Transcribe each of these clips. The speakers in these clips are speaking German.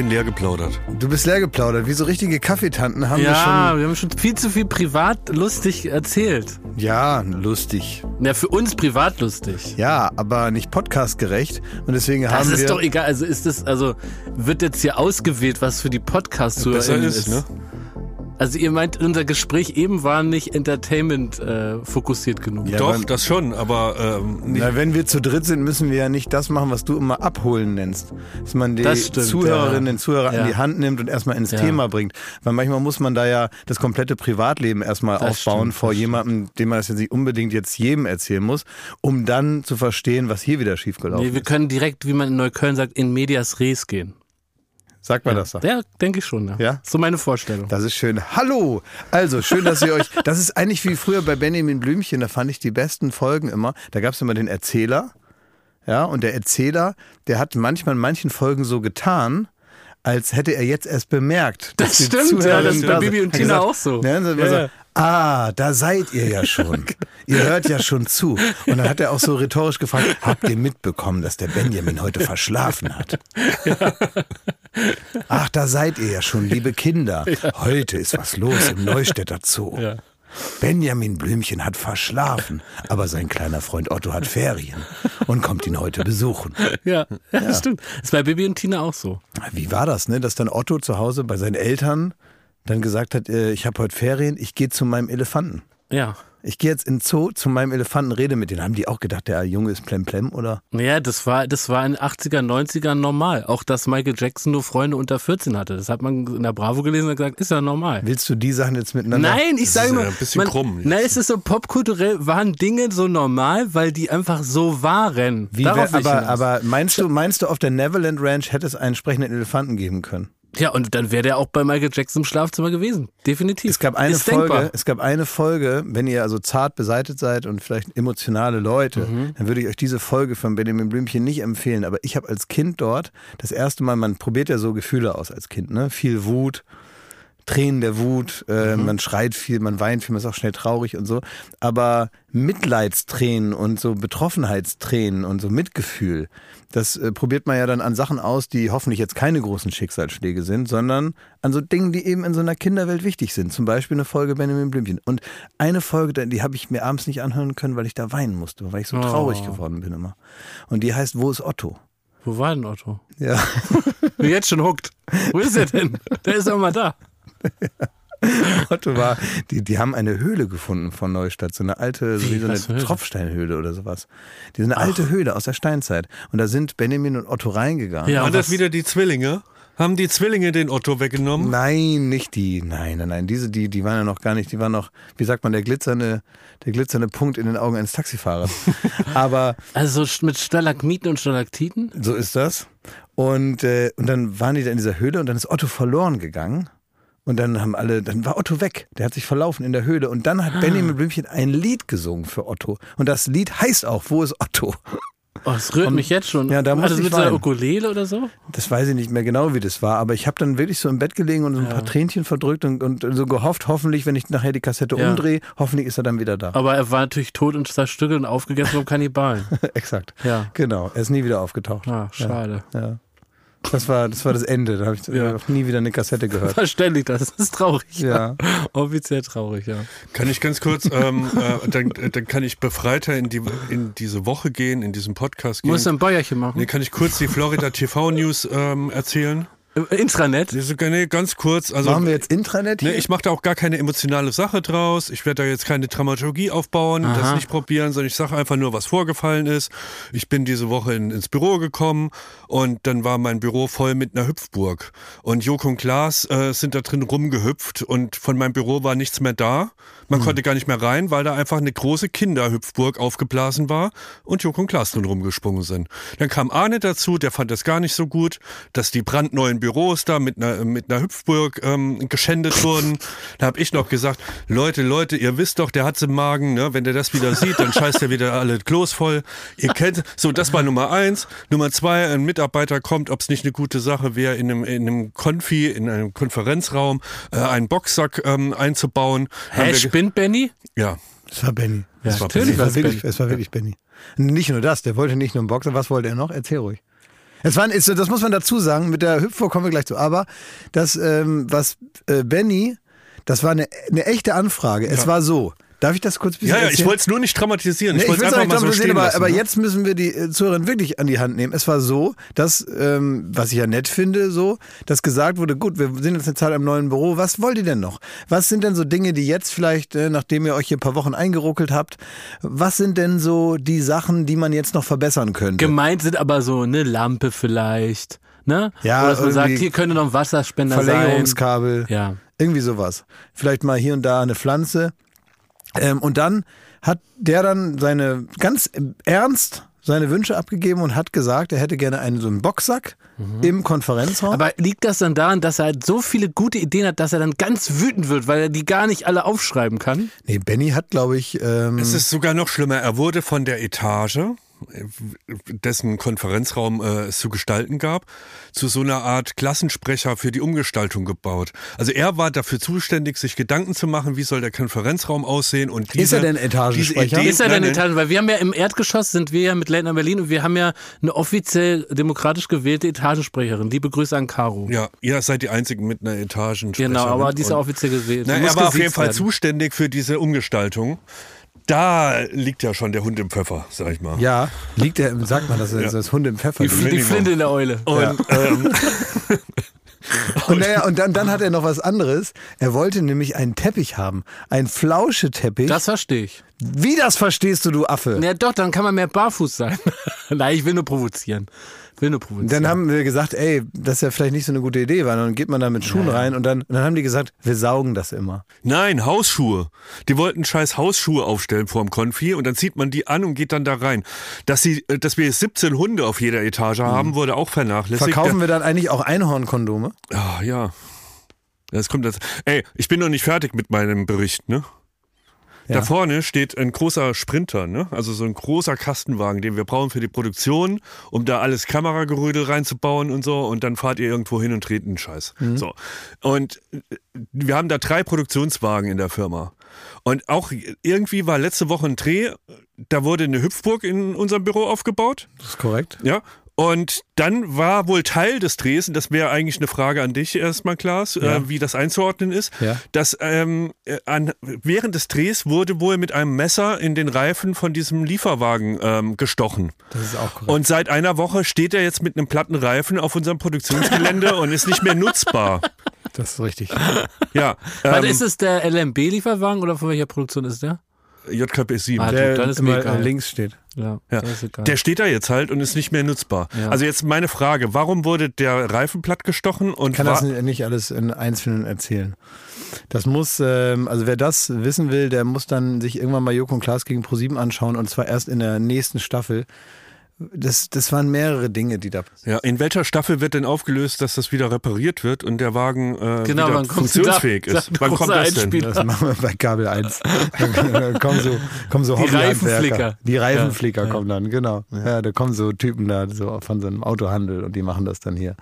Ich bin leer geplaudert. Du bist leer geplaudert. Wie so richtige Kaffeetanten haben wir Ja, schon. wir haben schon viel zu viel privat lustig erzählt. Ja, lustig. Ja, für uns privat lustig. Ja, aber nicht podcastgerecht. Und deswegen Das haben ist wir. doch egal. Also ist das, also wird jetzt hier ausgewählt, was für die podcast Besser ist, ist, ne? Also ihr meint, unser Gespräch eben war nicht Entertainment äh, fokussiert genug. Ja, Doch, das schon, aber ähm, nicht, Na, wenn wir zu dritt sind, müssen wir ja nicht das machen, was du immer abholen nennst. Dass man die Das stimmt, Zuhörerinnen, ja. den Zuhörer Ja. an die Hand nimmt und erstmal ins Ja. Thema bringt. Weil manchmal muss man da ja das komplette Privatleben erstmal Das aufbauen stimmt, vor jemandem, dem man das jetzt nicht unbedingt jetzt jedem erzählen muss, um dann zu verstehen, was hier wieder schiefgelaufen Nee, wir können direkt, wie man in Neukölln sagt, in medias res gehen. Sagt man das so? Ja, denke ich schon. Ja. Ja? So meine Vorstellung. Das ist schön. Hallo! Also, schön, dass ihr euch. Das ist eigentlich wie früher bei Benjamin Blümchen, da fand ich die besten Folgen immer. Da gab es immer den Erzähler. Ja, und der Erzähler, der hat manchmal in manchen Folgen so getan, als hätte er jetzt erst bemerkt. Das dass die stimmt, ja, das ist bei. Bibi und Tina gesagt, auch so. Ne, Ja, ja. Ah, da seid ihr ja schon. ihr hört ja schon zu. Und dann hat er auch so rhetorisch gefragt, habt ihr mitbekommen, dass der Benjamin heute verschlafen hat? Ach, da seid ihr ja schon, liebe Kinder. Heute ist was los im Neustädter Zoo. Ja. Benjamin Blümchen hat verschlafen, aber sein kleiner Freund Otto hat Ferien und kommt ihn heute besuchen. Ja, ja, das stimmt. Das ist bei Bibi und Tina auch so. Wie war das, ne? Dass dann Otto zu Hause bei seinen Eltern dann gesagt hat, äh, ich habe heute Ferien, ich gehe zu meinem Elefanten. Ja. Ich gehe jetzt in den Zoo zu meinem Elefanten, rede mit denen. Haben die auch gedacht, der Junge ist plemplem oder? Naja, das war, das war in den 80er, 90ern normal. Auch, dass Michael Jackson nur Freunde unter 14 hatte. Das hat man in der Bravo gelesen und gesagt, ist ja normal. Willst du die Sachen jetzt miteinander? Nein, ich sage ist nur, ja ein bisschen krumm jetzt. Nein, es ist so popkulturell, waren Dinge so normal, weil die einfach so waren. Wie, Darauf wär, aber, aber meinst du, meinst du, auf der Neverland Ranch hätte es einen entsprechenden Elefanten geben können? Ja, und dann wäre der auch bei Michael Jackson im Schlafzimmer gewesen. Definitiv. Es gab eine Ist Folge, denkbar. es gab eine Folge, wenn ihr also zart beseitet seid und vielleicht emotionale Leute, Mhm. dann würde ich euch diese Folge von Benjamin Blümchen nicht empfehlen. Aber ich habe als Kind dort das erste Mal, man probiert ja so Gefühle aus als Kind, ne? Viel Wut, Tränen der Wut, äh, Mhm. man schreit viel, man weint viel, man ist auch schnell traurig und so. Aber Mitleidstränen und so Betroffenheitstränen und so Mitgefühl, das äh, probiert man ja dann an Sachen aus, die hoffentlich jetzt keine großen Schicksalsschläge sind, sondern an so Dingen, die eben in so einer Kinderwelt wichtig sind. Zum Beispiel eine Folge Benjamin Blümchen. Und eine Folge, die habe ich mir abends nicht anhören können, weil ich da weinen musste, weil ich so Oh. traurig geworden bin immer. Und die heißt Wo ist Otto? Wo war denn Otto? Ja. Bin jetzt schon hooked. Wo ist er denn? Der ist doch mal da. Otto war, die, die haben eine Höhle gefunden von Neustadt, so eine alte, so Wie, so eine Höhle? Tropfsteinhöhle oder sowas. Die sind eine alte Höhle aus der Steinzeit. Und da sind Benjamin und Otto reingegangen. Ja, waren das wieder die Zwillinge? Haben die Zwillinge den Otto weggenommen? Nein, nicht die. Nein, nein, nein. Diese, die, die waren ja noch gar nicht. Die waren noch, wie sagt man, der glitzernde, der glitzernde Punkt in den Augen eines Taxifahrers. Aber Also so mit Stalagmiten und Stalaktiten? so ist das. Und, äh, und dann waren die da in dieser Höhle und dann ist Otto verloren gegangen. Und dann haben alle, dann war Otto weg. Der hat sich verlaufen in der Höhle. Und dann hat Benjamin Blümchen ein Lied gesungen für Otto. Und das Lied heißt auch, wo ist Otto? Oh, es rührt mich jetzt schon. ja, da muss War das ich mit so einer weinen. Ukulele oder so? Das weiß ich nicht mehr genau, wie das war, aber ich habe dann wirklich so im Bett gelegen und so ein paar Tränchen verdrückt und, und so gehofft, hoffentlich, wenn ich nachher die Kassette Ja. umdrehe, hoffentlich ist er dann wieder da. Aber er war natürlich tot und zerstückelt und aufgegessen vom Kannibalen. Exakt. Ja. Genau, er ist nie wieder aufgetaucht. Ah, schade. Ja. ja. Das war, das war das Ende. Da habe ich Ja. nie wieder eine Kassette gehört. Verständlich, das ist traurig. Ja. Offiziell traurig, ja. Kann ich ganz kurz, ähm, äh, dann, äh, dann kann ich befreiter in, die, in diese Woche gehen, in diesen Podcast gehen. Musst du ein Bäuerchen machen? Nee, kann ich kurz die Florida TV News ähm, erzählen? Im Intranet? Nee, ganz kurz. Also, Machen wir jetzt Intranet hier? Ne, ich mache da auch gar keine emotionale Sache draus. Ich werde da jetzt keine Dramaturgie aufbauen, das Aha. nicht probieren, sondern ich sage einfach nur, was vorgefallen ist. Ich bin diese Woche in, ins Büro gekommen und dann war mein Büro voll mit einer Hüpfburg. Und Joko und Klaas äh, sind da drin rumgehüpft und von meinem Büro war nichts mehr da. Man konnte gar nicht mehr rein, weil da einfach eine große Kinderhüpfburg aufgeblasen war und Joko und Klaas drin rumgesprungen sind. Dann kam Arne dazu, der fand das gar nicht so gut, dass die brandneuen Büros da mit einer, mit einer Hüpfburg ähm, geschändet wurden. Da habe ich noch gesagt, Leute, Leute, ihr wisst doch, der hat's im Magen, ne? wenn der das wieder sieht, dann scheißt er wieder alle Klos voll. Ihr kennt, so, das war Nummer eins. Nummer zwei, ein Mitarbeiter kommt, ob es nicht eine gute Sache wäre, in einem, in einem Konfi, in einem Konferenzraum, äh, einen Boxsack ähm, einzubauen. Hä, spinnt Benny? ja, Das war Benny. Ja, war Es natürlich war, wirklich, Benny. es war wirklich Benny. Nicht nur das, der wollte nicht nur einen Boxer, was wollte er noch? Erzähl ruhig. Es waren, ist, das muss man dazu sagen, mit der Hüpfburg kommen wir gleich zu. Aber das, ähm, was äh, Benny, das war eine, eine echte Anfrage. Es war so. Darf ich das kurz ein bisschen Ja, ja, ich wollte es nur nicht dramatisieren. Nee, ich wollte es einfach auch mal nicht so dramatisieren, stehen aber, lassen. aber ne? jetzt müssen wir die äh, Zuhörerin wirklich an die Hand nehmen. Es war so, dass, ähm, was ich ja nett finde, so, dass gesagt wurde, gut, wir sind jetzt eine Zeit im neuen Büro, was wollt ihr denn noch? Was sind denn so Dinge, die jetzt vielleicht, äh, nachdem ihr euch hier ein paar Wochen eingeruckelt habt, was sind denn so die Sachen, die man jetzt noch verbessern könnte? Gemeint sind aber so eine Lampe vielleicht. Ne? Ja, Oder dass man sagt, hier könnte noch ein Wasserspender sein. Verlängerungskabel. Ja. Irgendwie sowas. Vielleicht mal hier und da eine Pflanze. Ähm, und dann hat der dann seine ganz ernst seine Wünsche abgegeben und hat gesagt, er hätte gerne einen so einen Boxsack im Konferenzraum. Aber liegt das dann daran, dass er halt so viele gute Ideen hat, dass er dann ganz wütend wird, weil er die gar nicht alle aufschreiben kann? nee, Benny hat, glaube ich, ähm, Es ist sogar noch schlimmer. Er wurde von der Etage, dessen Konferenzraum äh, es zu gestalten gab, zu so einer Art Klassensprecher für die Umgestaltung gebaut. Also er war dafür zuständig, sich Gedanken zu machen, wie soll der Konferenzraum aussehen und diese, Ist er denn Etagensprecher? diese Idee, Ist er denn nein, Etage? Weil wir haben ja im Erdgeschoss sind wir ja mit Night Berlin und wir haben ja eine offiziell demokratisch gewählte Etagensprecherin. Liebe Grüße an Caro. Ja, ihr seid die einzigen mit einer Etage. Genau, aber die ist ja offiziell gewählt. Na, er war auf jeden Fall werden. zuständig für diese Umgestaltung. Da liegt ja schon der Hund im Pfeffer, sag ich mal. ja, liegt er, im- sagt man, das ist das Hund im Pfeffer. Die, liegt. die Flinte in der Eule. Und ähm, Und, naja, und dann, dann hat er noch was anderes. Er wollte nämlich einen Teppich haben. Einen Flauscheteppich. Das verstehe ich. Wie das verstehst du, du Affe? Ja, doch, dann kann man mehr barfuß sein. Nein, ich will nur provozieren. Will nur provozieren. Dann haben wir gesagt, ey, das ist ja vielleicht nicht so eine gute Idee, weil dann geht man da mit Schuhen rein und dann, und dann haben die gesagt, wir saugen das immer. Nein, Hausschuhe. Die wollten scheiß Hausschuhe aufstellen vorm Konfi und dann zieht man die an und geht dann da rein. Dass, sie, äh, dass wir jetzt 17 Hunde auf jeder Etage haben, wurde auch vernachlässigt. Mhm. Verkaufen wir dann eigentlich auch Einhornkondome? Ah, ja. Das kommt jetzt. Ey, ich bin noch nicht fertig mit meinem Bericht, ne? Ja. Da vorne steht ein großer Sprinter, ne? also so ein großer Kastenwagen, den wir brauchen für die Produktion, um da alles Kameragerödel reinzubauen und so. Und dann fahrt ihr irgendwo hin und dreht einen Scheiß. So. Und äh, wir haben da drei Produktionswagen in der Firma. Und auch irgendwie war letzte Woche ein Dreh, da wurde eine Hüpfburg in unserem Büro aufgebaut. Das ist korrekt. Ja. Und dann war wohl Teil des Drehs, und das wäre eigentlich eine Frage an dich erstmal, Klaas, Ja. äh, wie das einzuordnen ist, Ja. dass ähm, äh, an, während des Drehs wurde wohl mit einem Messer in den Reifen von diesem Lieferwagen ähm, gestochen. Das ist auch korrekt. Und seit einer Woche steht er jetzt mit einem platten Reifen auf unserem Produktionsgelände und ist nicht mehr nutzbar. das ist richtig. Ja, Warte, ähm, ist es der LMB-Lieferwagen oder von welcher Produktion ist der? JKB 7. Ah, Der dann ist immer egal. links steht. Ja, Ja. Der steht da jetzt halt und ist nicht mehr nutzbar. Ja. Also jetzt meine Frage, warum wurde der Reifen platt gestochen und Ich kann das nicht alles in Einzelnen erzählen. Das muss, ähm, also wer das wissen will, der muss dann sich irgendwann mal Joko und Klaas gegen ProSieben anschauen und zwar erst in der nächsten Staffel. Das, das waren mehrere Dinge, die da passieren. Ja, in welcher Staffel wird denn aufgelöst, dass das wieder repariert wird und der Wagen äh, Genau, wieder wann kommt funktionsfähig da- ist? da Wann kommt das denn? Einspieler? Das machen wir bei Kabel 1. Da kommen so, kommen so Die. Reifenflicker. Die Reifenflicker ja. kommen dann, genau. Ja. da kommen so Typen da so von so einem Autohandel und die machen das dann hier.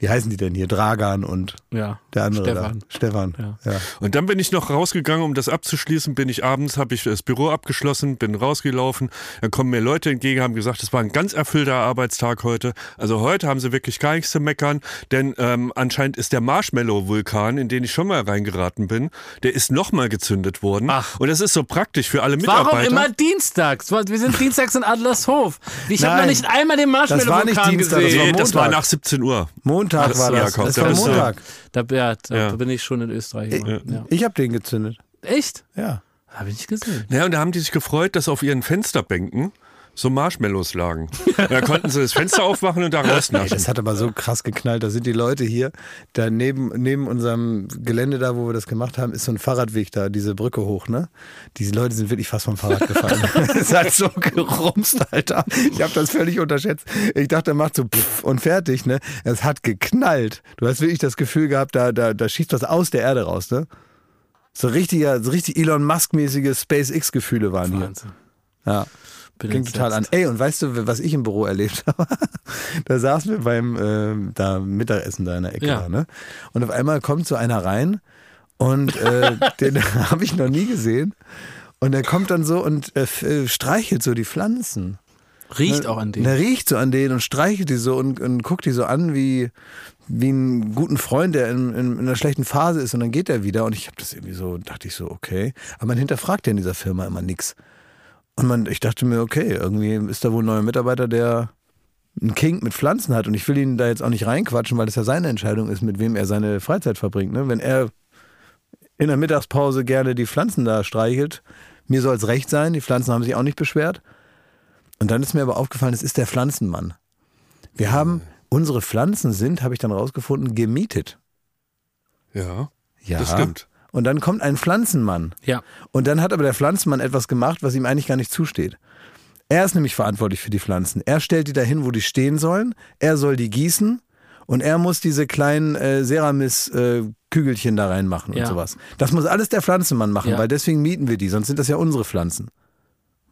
Wie heißen die denn hier? Dragan und ja. der andere Stefan. da. Stefan. Ja. Ja. Und dann bin ich noch rausgegangen, um das abzuschließen, bin ich abends, habe ich das Büro abgeschlossen, bin rausgelaufen, dann kommen mir Leute entgegen, haben gesagt, es war ein ganz erfüllter Arbeitstag heute. Also heute haben sie wirklich gar nichts zu meckern, denn ähm, anscheinend ist der Marshmallow-Vulkan, in den ich schon mal reingeraten bin, der ist nochmal gezündet worden. Ach. Und das ist so praktisch für alle Mitarbeiter. Warum immer dienstags? Wir sind dienstags in Adlershof. Ich habe noch nicht einmal den das war nicht Marshmallow-Vulkan Dienstag, das gesehen. Nee, das war nach 17 Uhr. Montag So, war ja, das. das da war Montag. Da, ja, da Ja. bin ich schon in Österreich. Ja. Ich habe den gezündet. Echt? Ja. Habe ich nicht gesehen. Ja, und da haben die sich gefreut, dass auf ihren Fensterbänken so Marshmallows lagen. Da konnten sie das Fenster aufmachen und da rausnaschen. das hat aber so krass geknallt. Da sind die Leute hier, da neben, neben unserem Gelände da, wo wir das gemacht haben, ist so ein Fahrradweg da, diese Brücke hoch, ne? Diese Leute sind wirklich fast vom Fahrrad gefallen. Es hat so gerumst, Alter. Ich habe das völlig unterschätzt. Ich dachte, er macht so pff und fertig, ne? Es hat geknallt. Du hast wirklich das Gefühl gehabt, da, da, da schießt was aus der Erde raus, ne? So richtiger, so richtig Elon Musk-mäßige SpaceX-Gefühle waren hier. Wahnsinn. Ja. Klingt total an. Ey, und weißt du, was ich im Büro erlebt habe? da saßen wir beim ähm, da Mittagessen da in der Ecke, Ja. da, ne? Und auf einmal kommt so einer rein und äh, den habe ich noch nie gesehen. Und er kommt dann so und äh, äh, streichelt so die Pflanzen. Riecht ne, auch an denen. Der riecht so an denen und streichelt die so und, und guckt die so an wie, wie einen guten Freund, der in, in, in einer schlechten Phase ist und dann geht er wieder. Und ich habe das irgendwie so, dachte ich so, okay. Aber man hinterfragt ja in dieser Firma immer nichts. Und man, ich dachte mir, okay, irgendwie ist da wohl ein neuer Mitarbeiter, der einen King mit Pflanzen hat. Und ich will ihn da jetzt auch nicht reinquatschen, weil das ja seine Entscheidung ist, mit wem er seine Freizeit verbringt. Ne? Wenn er in der Mittagspause gerne die Pflanzen da streichelt, mir soll es recht sein, die Pflanzen haben sich auch nicht beschwert. Und dann ist mir aber aufgefallen, es ist der Pflanzenmann. Wir haben, unsere Pflanzen sind, habe ich dann rausgefunden, gemietet. Ja, Ja. das stimmt. Und dann kommt ein Pflanzenmann. Ja. Und dann hat aber der Pflanzenmann etwas gemacht, was ihm eigentlich gar nicht zusteht. Er ist nämlich verantwortlich für die Pflanzen. Er stellt die dahin, wo die stehen sollen. Er soll die gießen. Und er muss diese kleinen äh, Ceramis-Kügelchen da reinmachen Ja. und sowas. Das muss alles der Pflanzenmann machen, Ja. weil deswegen mieten wir die, sonst sind das ja unsere Pflanzen.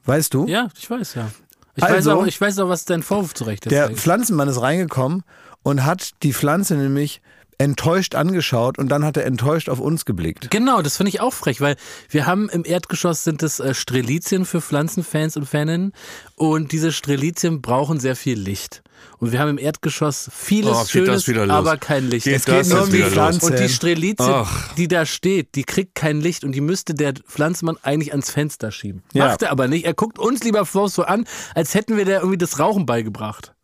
Weißt du? Ja, ich weiß, ja. Ich, weiß Also- auch, ich weiß auch, was dein Vorwurf zurecht ist. Der eigentlich. Pflanzenmann ist reingekommen und hat die Pflanze nämlich enttäuscht angeschaut und dann hat er enttäuscht auf uns geblickt. Genau, das finde ich auch frech, weil wir haben im Erdgeschoss sind es äh, Strelizien für Pflanzenfans und Faninnen und diese Strelizien brauchen sehr viel Licht. Und wir haben im Erdgeschoss vieles Oh, geht Schönes, aber kein Licht. Geht Es das nur um die? Pflanzen. Und die Strelizie, Ach. die da steht, die kriegt kein Licht und die müsste der Pflanzenmann eigentlich ans Fenster schieben. Ja. Macht er aber nicht. Er guckt uns lieber so an, als hätten wir der irgendwie das Rauchen beigebracht,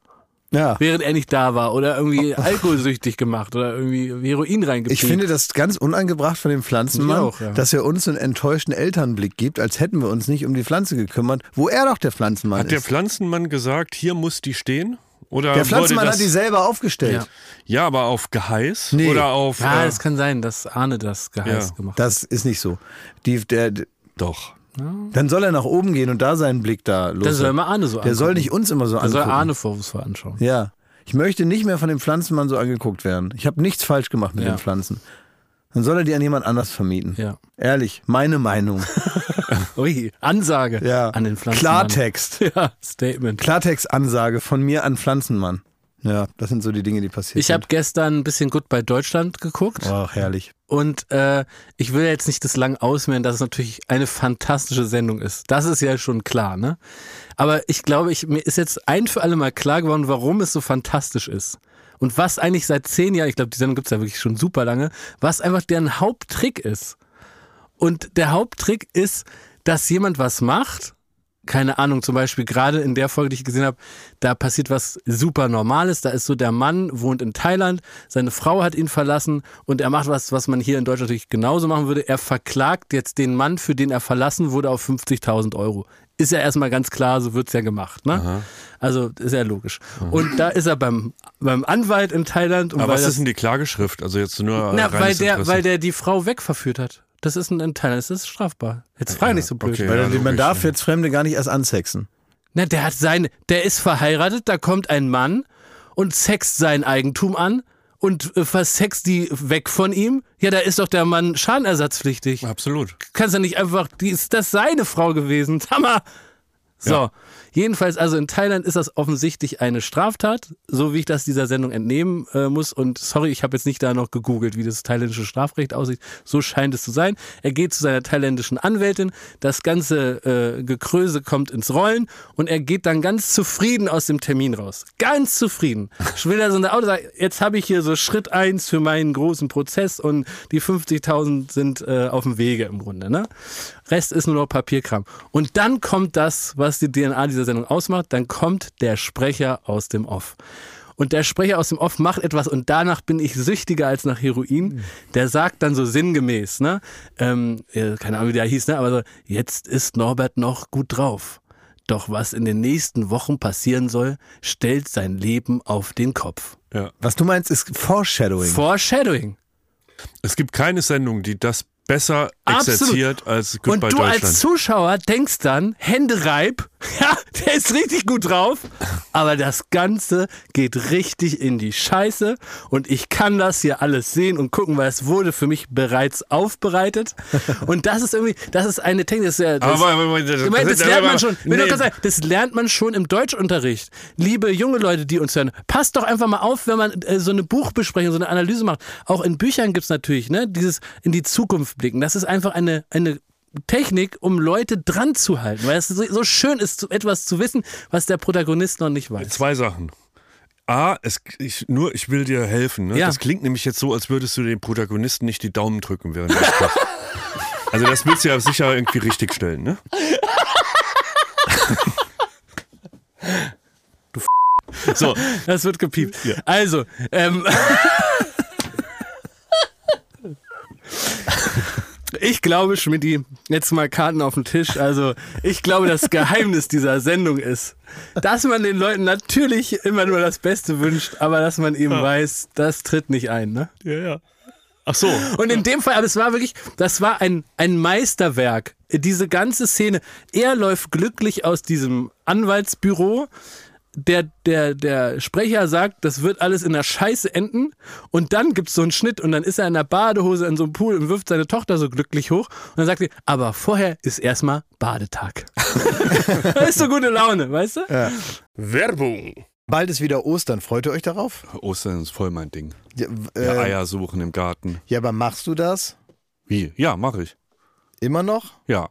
Ja. während er nicht da war oder irgendwie alkoholsüchtig gemacht oder irgendwie Heroin reingepickt. Ich finde das ganz unangebracht von dem Pflanzenmann, auch, ja. dass er uns einen enttäuschten Elternblick gibt, als hätten wir uns nicht um die Pflanze gekümmert, wo er doch der Pflanzenmann Hat der ist. Pflanzenmann gesagt, hier muss die stehen? Oder Der Pflanzenmann hat die selber aufgestellt. Ja. Ja, aber auf Geheiß? Nee. Oder auf. Ja, äh, es kann sein, dass Arne das geheiß Ja. gemacht hat. Das ist nicht so. Die, der, doch. Dann soll er nach oben gehen und da seinen Blick da los. Das soll mal Arne so der soll angucken. nicht uns immer so Der soll angucken. Arne vorwurfsvoll anschauen. Ja. Ich möchte nicht mehr von dem Pflanzenmann so angeguckt werden. Ich habe nichts falsch gemacht mit Ja. den Pflanzen. Dann soll er die an jemand anders vermieten. Ja. Ehrlich, meine Meinung. Ui, Ansage Ja. an den Pflanzen. Klartext. Ja, Statement. Klartext-Ansage von mir an Pflanzenmann. Ja, das sind so die Dinge, die passieren. Ich habe gestern ein bisschen gut bei Deutschland geguckt Ach, herrlich. und äh, ich will jetzt nicht das lang ausmehren, dass es natürlich eine fantastische Sendung ist. Das ist ja schon klar, ne? Aber ich glaube, ich, mir ist jetzt ein für alle Mal klar geworden, warum es so fantastisch ist. Und was eigentlich seit zehn Jahren, ich glaube, die Sendung gibt's ja wirklich schon super lange, was einfach deren Haupttrick ist. Und der Haupttrick ist, dass jemand was macht, keine Ahnung, zum Beispiel gerade in der Folge, die ich gesehen habe, da passiert was super Normales. Da ist so, der Mann wohnt in Thailand, seine Frau hat ihn verlassen und er macht was, was man hier in Deutschland natürlich genauso machen würde. Er verklagt jetzt den Mann, für den er verlassen wurde, auf 50.000 Euro. Ist ja erstmal ganz klar, so wird's ja gemacht. Ne? Also ist ja logisch. Und da ist er beim, beim Anwalt in Thailand. Und Aber was das- ist denn die Klageschrift? Also jetzt nur na, weil der, Interesse. weil der die Frau wegverführt hat. Das ist ein in Thailand, das ist strafbar. Jetzt frage nicht so blöd. okay. Weil Ja, man darf ja. jetzt Fremde gar nicht erst ansexen. Na, der hat seine, der ist verheiratet, da kommt ein Mann und sext sein Eigentum an und äh, versext die weg von ihm. Ja, da ist doch der Mann schadenersatzpflichtig. Absolut. Kannst ja nicht einfach, die ist das seine Frau gewesen. Hammer. So. Ja. Jedenfalls, also in Thailand ist das offensichtlich eine Straftat, so wie ich das dieser Sendung entnehmen äh, muss. Und sorry, ich habe jetzt nicht da noch gegoogelt, wie das thailändische Strafrecht aussieht. So scheint es zu sein. Er geht zu seiner thailändischen Anwältin, das ganze äh, Gekröse kommt ins Rollen und er geht dann ganz zufrieden aus dem Termin raus. Ganz zufrieden. Ich will da so ein Auto sagen, jetzt habe ich hier so Schritt eins für meinen großen Prozess und die 50.000 sind äh, auf dem Wege im Grunde. Ne? Rest ist nur noch Papierkram. Und dann kommt das, was die DNA dieser Sendung ausmacht, dann kommt der Sprecher aus dem Off. Und der Sprecher aus dem Off macht etwas und danach bin ich süchtiger als nach Heroin. Der sagt dann so sinngemäß, ne? Ähm, äh, keine Ahnung, wie der hieß, ne? Aber so, jetzt ist Norbert noch gut drauf. Doch was in den nächsten Wochen passieren soll, stellt sein Leben auf den Kopf. Ja. Was du meinst, ist Foreshadowing. Foreshadowing. Es gibt keine Sendung, die das besser Absolut. exerziert als Und Goodbye du Deutschland. als Zuschauer denkst dann, Händereib, ja, der ist richtig gut drauf, aber das Ganze geht richtig in die Scheiße und ich kann das hier alles sehen und gucken, weil es wurde für mich bereits aufbereitet und das ist irgendwie, das ist eine Technik, das das, aber, aber, aber, das, meine, das lernt man schon. Nee. sagen, das lernt man schon im Deutschunterricht. Liebe junge Leute, die uns hören, passt doch einfach mal auf, wenn man äh, so eine Buchbesprechung, so eine Analyse macht. Auch in Büchern gibt's natürlich, ne, dieses in die Zukunft blicken. Das ist einfach eine, eine Technik, um Leute dran zu halten, weil es so, schön ist, etwas zu wissen, was der Protagonist noch nicht weiß. Zwei Sachen. A, es, ich, nur ich will dir helfen. Ne? Ja. Das klingt nämlich jetzt so, als würdest du dem Protagonisten nicht die Daumen drücken während spricht. Also das willst du ja sicher irgendwie richtig stellen, ne? du F So, Das wird gepiept. Also, ähm, ich glaube, Schmidti, jetzt mal Karten auf den Tisch. Also, ich glaube, das Geheimnis dieser Sendung ist, dass man den Leuten natürlich immer nur das Beste wünscht, aber dass man eben weiß, das tritt nicht ein, ne? ja, ja. Ach so. Und in dem Fall, aber es war wirklich, das war ein, ein Meisterwerk. Diese ganze Szene. Er läuft glücklich aus diesem Anwaltsbüro. Der, der, der Sprecher sagt, das wird alles in der Scheiße enden. Und dann gibt's so einen Schnitt und dann ist er in der Badehose in so einem Pool und wirft seine Tochter so glücklich hoch. Und dann sagt sie, aber vorher ist erstmal Badetag. das ist so gute Laune, weißt du? Werbung. Bald ist wieder Ostern. Freut ihr euch darauf? Ostern ist voll mein Ding. Ja, Ja, äh, Eier suchen im Garten. ja aber machst du das? Wie? Ja, mache ich. Immer noch? Ja.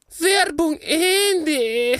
Werbung Ende.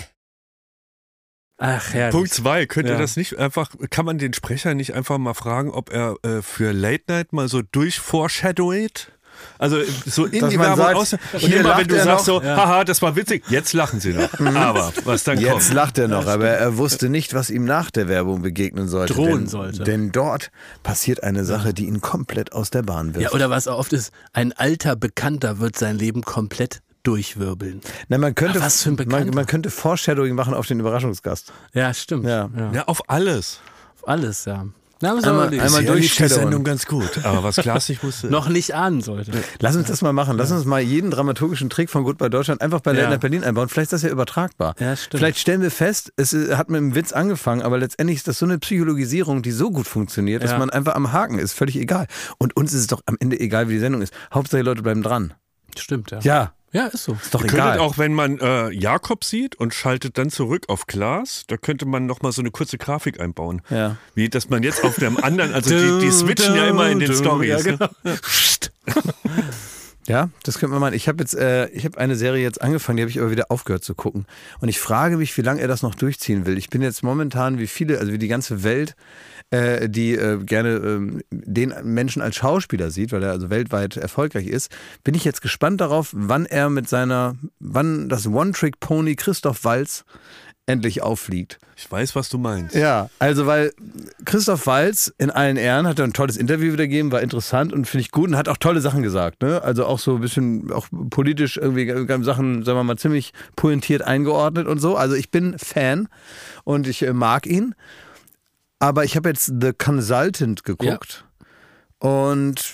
Ach, herrlich. Punkt zwei, könnt ihr Ja. das nicht einfach, kann man den Sprecher nicht einfach mal fragen, ob er äh, für Late Night mal so durchforeshadowt? Also äh, so in Dass die Werbung sagt, aus. Und hier immer wenn du sagst noch. so, haha, das war witzig, jetzt lachen sie noch. Aber was dann Jetzt kommt. lacht er noch, aber er wusste nicht, was ihm nach der Werbung begegnen sollte. Drohen denn, sollte. Denn dort passiert eine Sache, die ihn komplett aus der Bahn wirft. Ja, oder was auch oft ist, ein alter Bekannter wird sein Leben komplett durchwirbeln. Na, man könnte, Ach, was für ein man, Bekannter. man könnte Foreshadowing machen auf den Überraschungsgast. Ja, stimmt. Ja. Ja, auf alles. Alles, ja. Na, wir Einmal- einmal lief die. Sendung ganz gut. Aber was Klaas nicht wusste. noch nicht ahnen sollte. Lass uns das mal machen. Lass uns mal jeden dramaturgischen Trick von Goodbye Deutschland einfach bei Late Ja. Berlin einbauen. Vielleicht ist das ja übertragbar. Ja, stimmt. Vielleicht stellen wir fest, es äh, hat mit einem Witz angefangen, aber letztendlich ist das so eine Psychologisierung, die so gut funktioniert, dass Ja. man einfach am Haken ist. Völlig egal. Und uns ist es doch am Ende egal, wie die Sendung ist. Hauptsache die Leute bleiben dran. Stimmt, ja. Ja. Ja, ist so. Ist doch Ihr egal. könntet auch, wenn man äh, Jakob sieht und schaltet dann zurück auf Glas, da könnte man noch mal so eine kurze Grafik einbauen. Ja. Wie, dass man jetzt auf dem anderen, also die, die switchen ja immer in den Stories. Ja, ne? genau. Ja, das könnte man mal. Ich habe jetzt, äh, ich habe eine Serie jetzt angefangen, die habe ich aber wieder aufgehört zu gucken. Und ich frage mich, wie lange er das noch durchziehen will. Ich bin jetzt momentan, wie viele, also wie die ganze Welt, äh, die äh, gerne ähm, den Menschen als Schauspieler sieht, weil er also weltweit erfolgreich ist, bin ich jetzt gespannt darauf, wann er mit seiner, wann das One-Trick-Pony Christoph Walz endlich auffliegt. Ich weiß, was du meinst. Ja, also weil Christoph Walz in allen Ehren hat er ein tolles Interview wieder gegeben, war interessant und finde ich gut und hat auch tolle Sachen gesagt. Ne? Also auch so ein bisschen auch politisch irgendwie Sachen, sagen wir mal, ziemlich pointiert eingeordnet und so. Also ich bin Fan und ich äh, mag ihn. Aber ich habe jetzt The Consultant geguckt und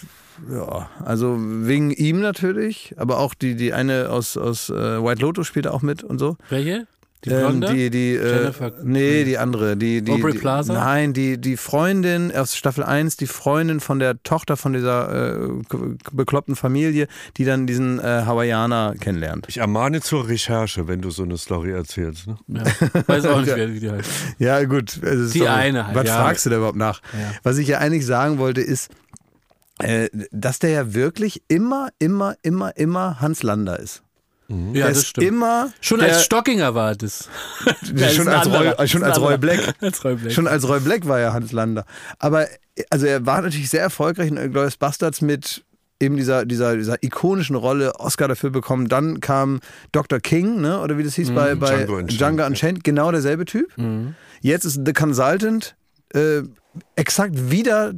ja, also wegen ihm natürlich, aber auch die, die eine aus, aus äh, White Lotus spielt auch mit und so. Welche? Die Ähm, Blonde? die, die, äh, Jennifer- nee, die andere. Die, die, Aubrey die, Plaza? Nein, die, die Freundin aus Staffel 1, die Freundin von der Tochter von dieser äh, bekloppten Familie, die dann diesen äh, Hawaiianer kennenlernt. Ich ermahne zur Recherche, wenn du so eine Story erzählst. Ne? Ja. Weiß auch nicht, wer wie die heißt. Ja, gut. es ist Die doch- eine halt, Was ja. fragst du da überhaupt nach? Ja. Was ich ja eigentlich sagen wollte, ist, äh, dass der ja wirklich immer, immer, immer, immer Hans Lander ist. Ja, der das ist stimmt. immer Schon der, als Stockinger war das. Ja, schon, als Roy, schon als Roy. Black. Als Roy Black. Schon als Roy Black war ja Hans Lander. Aber also er war natürlich sehr erfolgreich in Glorious Bastards mit eben dieser, dieser, dieser ikonischen Rolle Oscar dafür bekommen. Dann kam Dr. King, ne? oder wie das hieß bei, bei Django Unchained, Django Unchained, genau derselbe Typ. Jetzt ist The Consultant äh, exakt wieder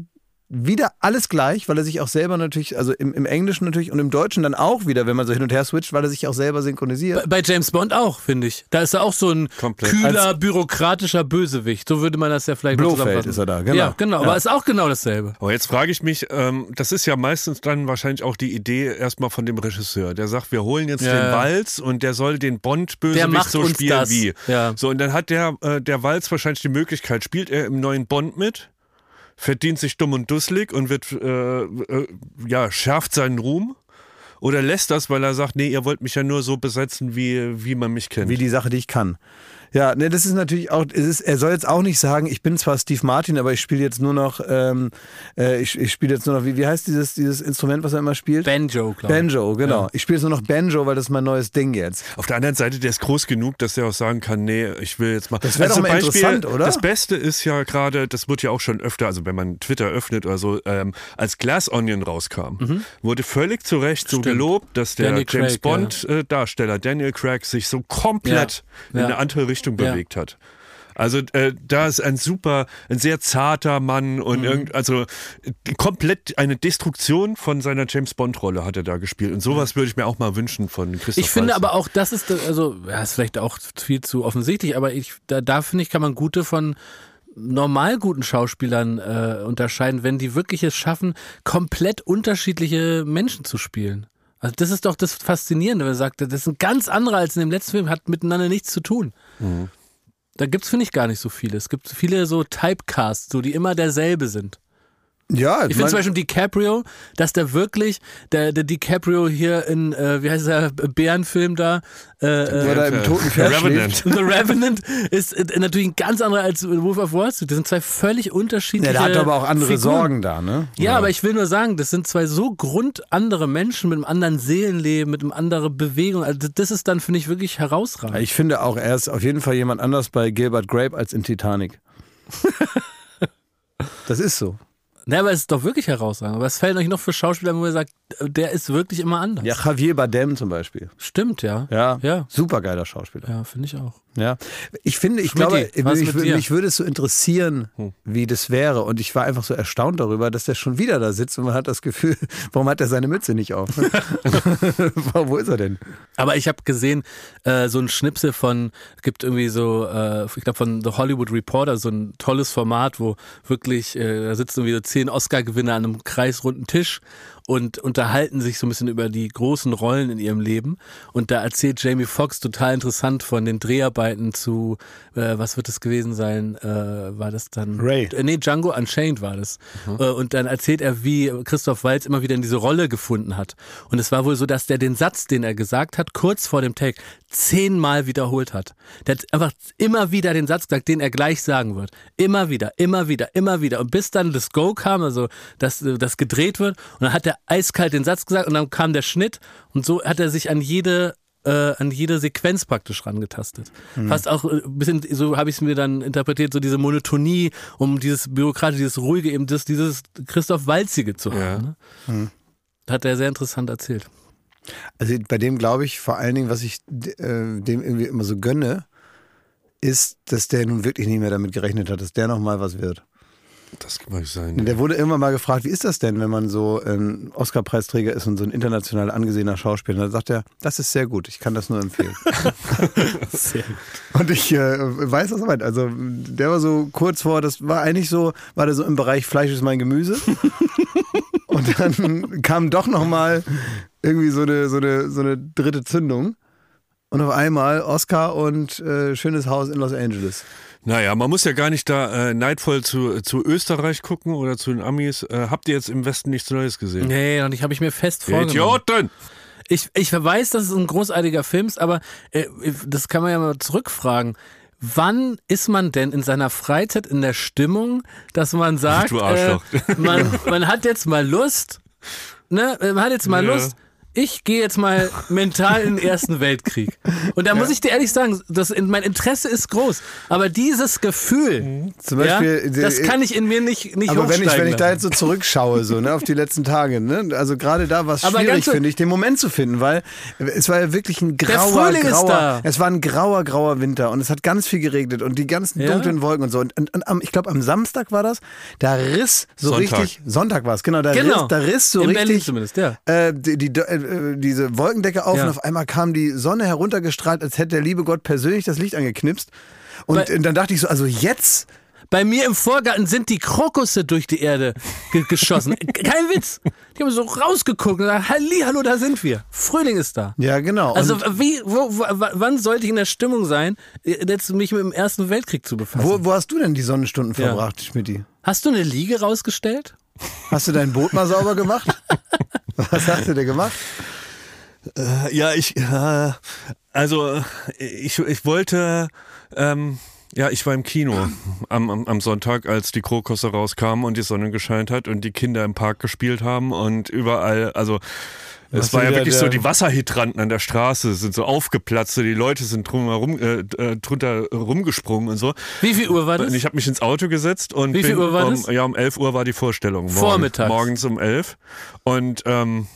wieder alles gleich, weil er sich auch selber natürlich, also im, im Englischen natürlich und im Deutschen dann auch wieder, wenn man so hin und her switcht, weil er sich auch selber synchronisiert. Bei- Bei James Bond auch, finde ich. Da ist er auch so ein Komplett. kühler, bürokratischer Bösewicht. So würde man das ja vielleicht Blofeld zusammenfassen. ist er da, genau. Ja, genau. Ja. Aber ist auch genau dasselbe. Aber jetzt frage ich mich, ähm, das ist ja meistens dann wahrscheinlich auch die Idee erstmal von dem Regisseur. Der sagt, wir holen jetzt Ja, den. Walz und der soll den Der Bond-Bösewicht macht so spielen das. wie. Ja. So, und dann hat der, äh, der Walz wahrscheinlich die Möglichkeit, spielt er im neuen Bond mit, verdient sich dumm und dusselig und wird, äh, äh, ja, schärft seinen Ruhm. Oder lässt das, weil er sagt, nee, ihr wollt mich ja nur so besetzen, wie, wie man mich kennt. Wie die Sache, die ich kann. Ja, ne, das ist natürlich auch, es ist, er soll jetzt auch nicht sagen, ich bin zwar Steve Martin, aber ich spiele jetzt nur noch, ähm, äh, ich, ich spiele jetzt nur noch, wie, wie heißt dieses, dieses Instrument, was er immer spielt? Banjo, glaube ich. Banjo, genau. Ja. Ich spiele jetzt nur noch Banjo, weil das ist mein neues Ding jetzt. Auf der anderen Seite, der ist groß genug, dass der auch sagen kann, nee, ich will jetzt mal. Also Das wär doch mal interessant, oder? Das Beste ist ja gerade, das wird ja auch schon öfter, also wenn man Twitter öffnet oder so, ähm, als Glass Onion rauskam, wurde völlig zu Recht so Mhm. Stimmt. gelobt, dass der Daniel James Craig, ja. Bond-Darsteller Daniel Craig sich so komplett Ja. in Ja. eine andere Richtung Ja. bewegt hat. Also äh, da ist ein super, ein sehr zarter Mann Mhm. und irgend, also komplett eine Destruktion von seiner James Bond Rolle hat er da gespielt und sowas würde ich mir auch mal wünschen von Christoph Ich finde Waltz. aber auch, das ist, also, ja, ist vielleicht auch viel zu offensichtlich, aber ich, da, da finde ich, kann man gute von normal guten Schauspielern äh, unterscheiden, wenn die wirklich es schaffen, komplett unterschiedliche Menschen zu spielen. Also das ist doch das Faszinierende, wenn man sagt, das ist ein ganz anderer als in dem letzten Film, hat miteinander nichts zu tun. Da gibt's finde ich, gar nicht so viele. Es gibt viele so Typecasts, so die immer derselbe sind. Ja, Ich finde zum Beispiel DiCaprio, dass der wirklich, der, der DiCaprio hier in, äh, wie heißt der, Bärenfilm da, äh, Wer äh, da im toten Pferd Revenant. schläft. The Revenant ist äh, natürlich ein ganz anderer als Wolf of Wall Street. Das sind zwei völlig unterschiedliche Ja, der hat aber auch andere Figuren. Sorgen da, ne? Ja, aber ich will nur sagen, das sind zwei so grundandere Menschen mit einem anderen Seelenleben, mit einem anderen Bewegung. Also das ist dann, finde ich, wirklich herausragend. Ich finde auch, er ist auf jeden Fall jemand anders bei Gilbert Grape als in Titanic. das ist so. Ne, aber es ist doch wirklich herausragend. Aber was fällt euch noch für Schauspieler, wo ihr sagt, der ist wirklich immer anders? Ja, Javier Bardem zum Beispiel. Stimmt, ja. Ja, Ja. super geiler Schauspieler. Ja, finde ich auch. Ja, ich finde, ich Schmidti, glaube, was mich, würde es so interessieren, Hm. wie das wäre. Und ich war einfach so erstaunt darüber, dass der schon wieder da sitzt und man hat das Gefühl, warum hat er seine Mütze nicht auf? Wo ist er denn? Aber ich habe gesehen, äh, so ein Schnipsel von, gibt irgendwie so, äh, ich glaube von The Hollywood Reporter, so ein tolles Format, wo wirklich, äh, da sitzen irgendwie zehn Oscar-Gewinner an einem kreisrunden Tisch und unterhalten sich so ein bisschen über die großen Rollen in ihrem Leben. Und da erzählt Jamie Foxx total interessant von den Dreharbeiten zu, äh, was wird es gewesen sein? Äh, war das dann? Ray. Äh, nee, Django Unchained war das. Äh, Und dann erzählt er, wie Christoph Waltz immer wieder in diese Rolle gefunden hat. Und es war wohl so, dass der den Satz, den er gesagt hat, kurz vor dem Take, zehnmal wiederholt hat. Der hat einfach immer wieder den Satz gesagt, den er gleich sagen wird. Immer wieder, immer wieder, immer wieder. Und bis dann das Go kam, also dass äh, das gedreht wird, und dann hat er eiskalt den Satz gesagt und dann kam der Schnitt und so hat er sich an jede äh, an jede Sequenz praktisch rangetastet. Fast auch äh, ein bisschen, so habe ich es mir dann interpretiert, so diese Monotonie, um dieses Bürokratische, dieses Ruhige, eben das, dieses Christoph Walzige zu haben. Ja. Ne? Hat er sehr interessant erzählt. Also bei dem glaube ich vor allen Dingen, was ich äh, dem irgendwie immer so gönne, ist, dass der nun wirklich nicht mehr damit gerechnet hat, dass der nochmal was wird. Das kann nicht sein. Der wurde immer mal gefragt, wie ist das denn, wenn man so ein Oscar-Preisträger ist und so ein international angesehener Schauspieler? Da sagt er, das ist sehr gut, ich kann das nur empfehlen. Sehr gut. Und ich äh, weiß, was er meint. Also der war so kurz vor, das war eigentlich so, war der so im Bereich Fleisch ist mein Gemüse. und dann kam doch nochmal irgendwie so eine, so, eine, so eine dritte Zündung. Und auf einmal Oscar und äh, schönes Haus in Los Angeles. Naja, man muss ja gar nicht da äh, neidvoll zu, zu Österreich gucken oder zu den Amis. Äh, habt ihr jetzt im Westen nichts Neues gesehen? Nee, und ich habe ich mir fest vorgenommen. Idioten! Ich, ich weiß, dass es ein großartiger Film ist, aber äh, das kann man ja mal zurückfragen. Wann ist man denn in seiner Freizeit in der Stimmung, dass man sagt. Äh, man, man hat jetzt mal Lust, ne, man hat jetzt mal Ja. Lust, ich gehe jetzt mal mental in den Ersten Weltkrieg. Und da muss ich dir ehrlich sagen, das, mein Interesse ist groß. Aber dieses Gefühl, Zum ja, Beispiel, das kann ich in mir nicht, nicht Aber wenn ich, wenn ich da jetzt so zurückschaue, so, ne, auf die letzten Tage, ne, also gerade da war es Aber schwierig, finde ich, den Moment zu finden, weil es war ja wirklich ein grauer, Frühling ist grauer, da. es war ein grauer, grauer Winter und es hat ganz viel geregnet und die ganzen Ja. dunklen Wolken und so. Und, und, und am, ich glaube, am Samstag war das, da riss so Sonntag. richtig, Sonntag war es, genau, da Genau. riss, da riss so In Berlin richtig, zumindest, ja. äh, die, die, äh, diese Wolkendecke auf Ja. und auf einmal kam die Sonne heruntergestrahlt, als hätte der liebe Gott persönlich das Licht angeknipst. Und Weil- äh, dann dachte ich so, also jetzt Bei mir im Vorgarten sind die Krokusse durch die Erde ge geschossen. Kein Witz. Die haben so rausgeguckt und gesagt, Halli, hallo, da sind wir. Frühling ist da. Ja, genau. Also wie, wo, wo, wann sollte ich in der Stimmung sein, jetzt mich mit dem Ersten Weltkrieg zu befassen? wo, wo hast du denn die Sonnenstunden Ja. verbracht, Schmidti? Hast du eine Liege rausgestellt? Hast du dein Boot mal sauber gemacht? Was hast du denn gemacht? Äh, Ja, ich, äh, also ich, ich wollte, ähm, ja, ich war im Kino am, am, am Sonntag, als die Krokusse rauskamen und die Sonne gescheint hat und die Kinder im Park gespielt haben und überall, also es war ja wirklich so, die Wasserhydranten an der Straße sind so aufgeplatzt, so die Leute sind drumherum, äh, äh, drunter rumgesprungen und so. Wie viel Uhr war das? Und ich habe mich ins Auto gesetzt und Wie viel bin Uhr war um, das? ja um 11 Uhr war die Vorstellung. Morgen, Vormittags. Morgens um 11 und ähm,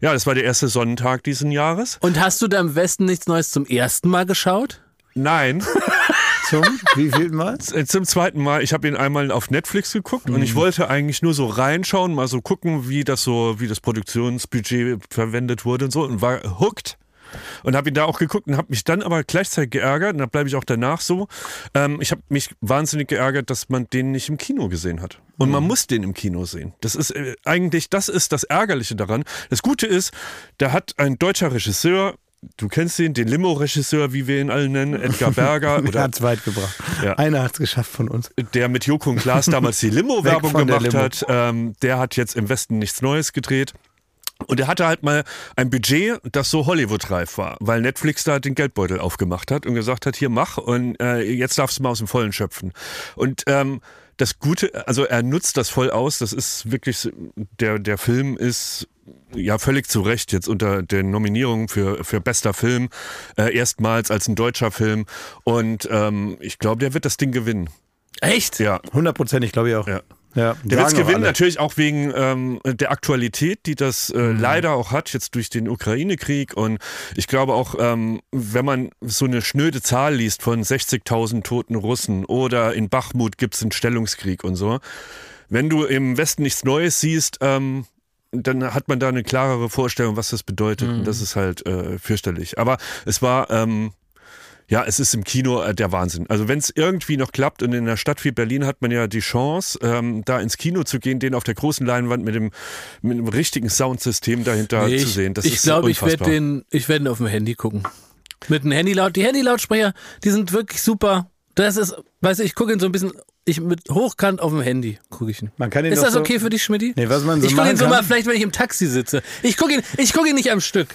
ja, das war der erste Sonnentag diesen Jahres. Und hast du da im Westen nichts Neues zum ersten Mal geschaut? Nein, Zum wie viel Mal? äh, zum zweiten Mal. Ich habe ihn einmal auf Netflix geguckt und ich wollte eigentlich nur so reinschauen, mal so gucken, wie das so, wie das Produktionsbudget verwendet wurde und so und war hooked. Und habe ihn da auch geguckt und habe mich dann aber gleichzeitig geärgert, und da bleibe ich auch danach so. Ähm, ich habe mich wahnsinnig geärgert, dass man den nicht im Kino gesehen hat. Und man muss den im Kino sehen. Das ist äh, eigentlich, das ist das Ärgerliche daran. Das Gute ist, da hat ein deutscher Regisseur, du kennst ihn, den Limo-Regisseur, wie wir ihn alle nennen, Edgar Berger, Er oder hat's weit gebracht. Ja. Einer hat's geschafft von uns. der mit Joko und Klaas damals die Limo-Werbung der gemacht Limo. hat, ähm, der hat jetzt im Westen nichts Neues gedreht. Und er hatte halt mal ein Budget, das so Hollywood-reif war, weil Netflix da den Geldbeutel aufgemacht hat und gesagt hat, hier mach und äh, jetzt darfst du mal aus dem Vollen schöpfen. Und ähm, das Gute, also er nutzt das voll aus, das ist wirklich, der, der Film ist ja völlig zu Recht jetzt unter den Nominierungen für, für bester Film, äh, erstmals als ein deutscher Film und ähm, ich glaube, der wird das Ding gewinnen. Echt? Ja, Hundertprozentig, glaube ich auch. ja. Ja, Der auch alle. natürlich auch wegen ähm, der Aktualität, die das äh, Mhm. leider auch hat, jetzt durch den Ukraine-Krieg. Und ich glaube auch, ähm, wenn man so eine schnöde Zahl liest von 60.000 toten Russen oder in Bachmut gibt es einen Stellungskrieg und so, wenn du im Westen nichts Neues siehst, ähm, dann hat man da eine klarere Vorstellung, was das bedeutet. Und das ist halt äh, fürchterlich. Aber es war, ähm, Ja, es ist im Kino äh, der Wahnsinn. Also wenn es irgendwie noch klappt und in einer Stadt wie Berlin hat man ja die Chance, ähm, da ins Kino zu gehen, den auf der großen Leinwand mit dem, mit dem richtigen Soundsystem dahinter Nee, zu ich sehen. Das ich glaube, ich werde den, ich werde ihn auf dem Handy gucken. Mit dem Handy-Laut. Die Handy-Lautsprecher, die sind wirklich super. Das ist, weißt du, ich gucke ihn so ein bisschen, ich mit hochkant auf dem Handy gucke ich ihn. Man kann ihn Ist das so- okay für dich, Schmidti? Nee, was man so ich gucke ihn so kann- mal vielleicht, wenn ich im Taxi sitze. Ich gucke ihn, ich gucke ihn nicht am Stück.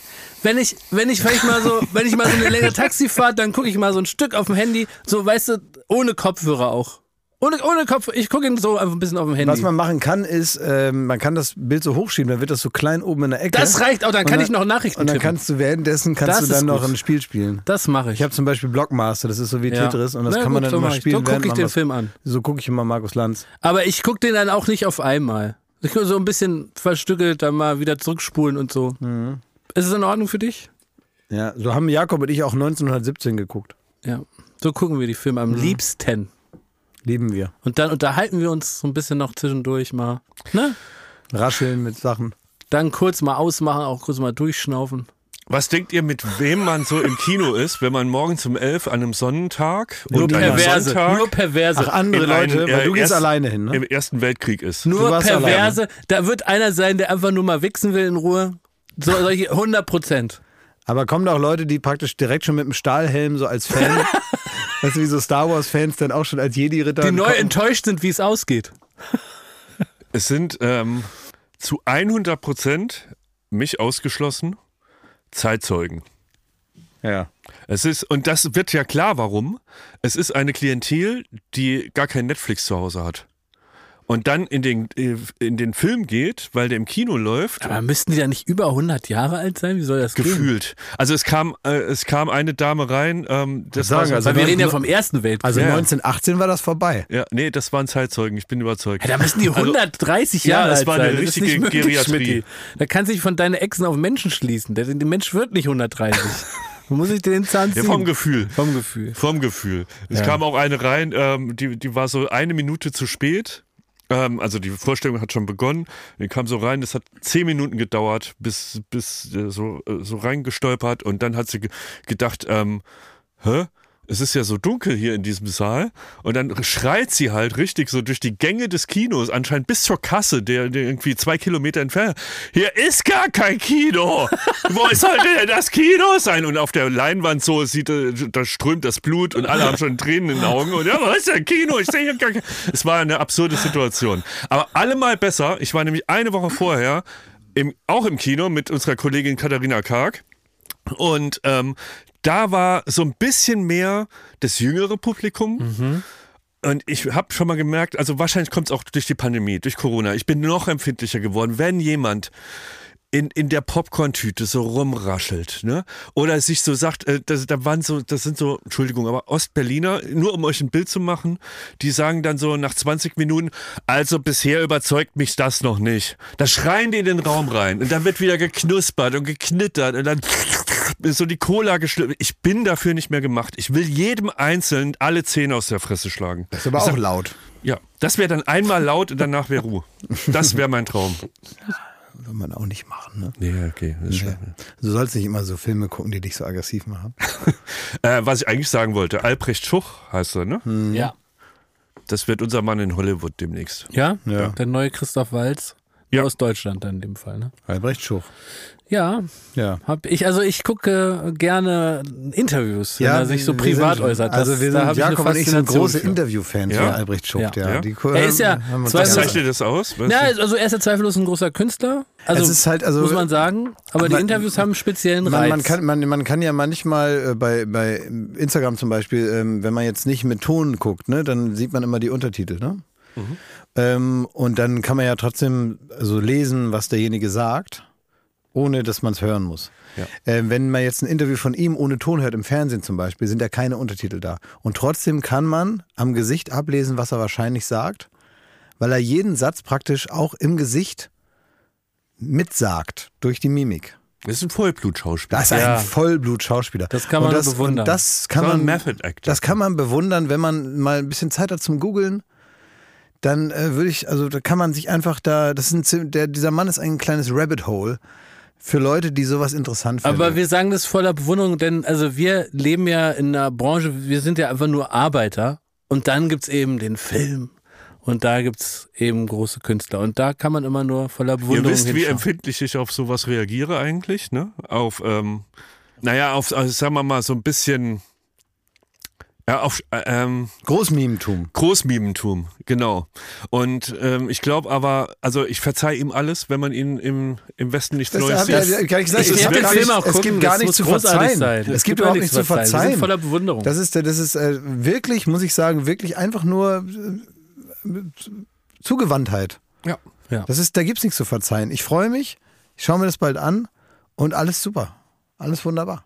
Wenn ich, wenn ich vielleicht mal so, wenn ich mal so eine längere Taxifahrt, dann gucke ich mal so ein Stück auf dem Handy, so, weißt du, ohne Kopfhörer auch. Ohne, ohne Kopf, ich gucke ihn so einfach ein bisschen auf dem Handy. Was man machen kann, ist, ähm, man kann das Bild so hochschieben, dann wird das so klein oben in der Ecke. das reicht auch, dann Und kann ich noch Nachrichten Und dann tippen. kannst du währenddessen kannst Das du dann noch gut. ein Spiel spielen. Das mache ich. Ich habe zum Beispiel Blockmaster, das ist so wie Ja. Tetris und das Na kann man gut, dann so immer spielen. So guck während ich man den was- Film an. So gucke ich immer Markus Lanz. Aber ich gucke den dann auch nicht auf einmal. Ich gucke so ein bisschen verstückelt dann mal wieder zurückspulen und so. Mhm. Ist es in Ordnung für dich? Ja, so haben Jakob und ich auch 1917 geguckt. Ja. So gucken wir die Filme Mhm. am liebsten. Lieben wir. Und dann unterhalten wir uns so ein bisschen noch zwischendurch mal. Ne? Rascheln mit Sachen. Dann kurz mal ausmachen, auch kurz mal durchschnaufen. Was denkt ihr, mit wem man so im Kino ist, wenn man morgens um elf an einem Sonnentag Nur und einem Perverse. Sonntag Nur Perverse. Ach, andere in einen, Leute, weil äh, du gehst erst- alleine hin, ne? im Ersten Weltkrieg ist? Nur Perverse. Da wird einer sein, der einfach nur mal wichsen will in Ruhe. So, solche 100 Prozent. Aber kommen da auch Leute, die praktisch direkt schon mit dem Stahlhelm so als Fan, weißt du, wie so Star Wars-Fans dann auch schon als Jedi-Ritter. Die neu kommen? enttäuscht sind, wie es ausgeht. Es sind ähm, zu 100 Prozent, mich ausgeschlossen, Zeitzeugen. Ja. Es ist, und das wird ja klar, warum. Es ist eine Klientel, die gar kein Netflix zu Hause hat. Und dann in den, in den Film geht, weil der im Kino läuft, Aber müssten die da nicht über 100 Jahre alt sein? Wie soll das gehen? gefühlt. Also es kam, äh, es kam eine Dame rein, ähm, das sagen, also Weil wir Ja, reden ja vom Ersten Weltkrieg. Also Ja. 1918 war das vorbei. ja, nee, das waren Zeitzeugen, ich bin überzeugt. Ja, da müssen die Also- 130 Ja, Jahre alt war eine sein. Das richtige möglich, Geriatrie. Schmidti. Da kann sich von deinen Echsen auf Menschen schließen. Der, der Mensch wird nicht 130. Man muss sich den Zahn Ja, ziehen. vom Gefühl. Vom Gefühl. Vom Gefühl. Es kam auch eine rein, ähm, die, die war so eine Minute zu spät. Ähm, also die Vorstellung hat schon begonnen. Die kam so rein, das hat zehn Minuten gedauert, bis, bis äh, so, äh, so reingestolpert und dann hat sie ge gedacht, ähm, hä? Es ist ja so dunkel hier in diesem Saal. Und dann schreit sie halt richtig so durch die Gänge des Kinos, anscheinend bis zur Kasse, der, der irgendwie zwei Kilometer entfernt. Hier ist gar kein Kino! Wo sollte denn das Kino sein? Und auf der Leinwand so sieht, äh, da strömt das Blut und alle haben schon Tränen in den Augen. Und ja, wo ist denn Kino? Ich sehe hier gar kein. Es war eine absurde Situation. Aber allemal besser. Ich war nämlich eine Woche vorher im, auch im Kino mit unserer Kollegin Katharina Karg. Und ähm, da war so ein bisschen mehr das jüngere Publikum. Und ich habe schon mal gemerkt, also wahrscheinlich kommt es auch durch die Pandemie, durch Corona. Ich bin noch empfindlicher geworden, wenn jemand in, in der Popcorn-Tüte so rumraschelt, ne? Oder sich so sagt, äh, das, da waren so, das sind so, Entschuldigung, aber Ostberliner, nur um euch ein Bild zu machen, die sagen dann so nach 20 Minuten, also bisher überzeugt mich das noch nicht. Da schreien die in den Raum rein und dann wird wieder geknuspert und geknittert und dann ist so die Cola geschlüpft. Ich bin dafür nicht mehr gemacht. Ich will jedem Einzelnen alle Zähne aus der Fresse schlagen. Das ist aber auch laut. Ja, das wäre dann einmal laut und danach wäre Ruhe. Das wäre mein Traum. Soll man auch nicht machen, ne? Nee, okay. Das ist Ja. Du sollst nicht immer so Filme gucken, die dich so aggressiv machen. Äh, was ich eigentlich sagen wollte, Albrecht Schuch heißt er, ne? Ja. Das wird unser Mann in Hollywood demnächst. Ja? Ja. Der neue Christoph Walz. Ja. Aus Deutschland dann in dem Fall, ne? Albrecht Schuch. Ja, Ja. hab ich, also ich gucke gerne Interviews, wenn er sich so privat sind, äußert. Das, also wir da sind, Jakob und ich sind große. Interviewfans Ja? von Albrecht Schuch. Ja. Ja. Ja. Die, Er ist ja Also- zeichnet das aus? Ja, also er ist ja zweifellos ein großer Künstler. Also, Es ist halt, also- muss man sagen. Aber die Man- Interviews haben einen speziellen Reiz. Man, man, kann, man, man kann ja manchmal äh, bei, bei Instagram zum Beispiel, ähm, wenn man jetzt nicht mit Ton guckt, ne, dann sieht man immer die Untertitel. Ne? Ähm, und dann kann man ja trotzdem so lesen, was derjenige sagt, ohne dass man es hören muss. Ja. Ähm, wenn man jetzt ein Interview von ihm ohne Ton hört, im Fernsehen zum Beispiel, sind ja keine Untertitel da. Und trotzdem kann man am Gesicht ablesen, was er wahrscheinlich sagt, weil er jeden Satz praktisch auch im Gesicht mitsagt durch die Mimik. das ist ein Vollblutschauspieler. Das ist Ja. ein Vollblut-Schauspieler. Das kann man das, bewundern. Und das kann man, Method Actor. das kann man bewundern, wenn man mal ein bisschen Zeit hat zum Googeln. Dann äh, würde ich, also da kann man sich einfach da, das ist ein, der, dieser Mann ist ein kleines Rabbit Hole. Für Leute, die sowas interessant finden. Aber wir sagen das voller Bewunderung, denn also wir leben ja in einer Branche, wir sind ja einfach nur Arbeiter und dann gibt's eben den Film und da gibt's eben große Künstler und da kann man immer nur voller Ihr Bewunderung wisst, wie hinschauen. empfindlich ich auf sowas reagiere eigentlich, ne? Auf, ähm, naja, auf, also sagen wir mal, so ein bisschen, ja, auf, äh, ähm, Großmimentum. Großmimentum, genau. Und ähm, ich glaube aber, also ich verzeih ihm alles, wenn man ihn im, im Westen nichts Das Neues hab sieht. ich gar nicht gesagt. Ich gibt den gar Film nicht- auch Es gibt gar nichts zu verzeihen. sein. Es Es gibt gibt überhaupt nichts zu verzeihen. Wir voller Bewunderung. Das ist, das ist äh, wirklich, muss ich sagen, wirklich einfach nur äh, Zugewandtheit. Ja. Ja. Das ist, da gibt's nichts zu verzeihen. Ich freue mich, ich schaue mir das bald an und alles super. Alles wunderbar.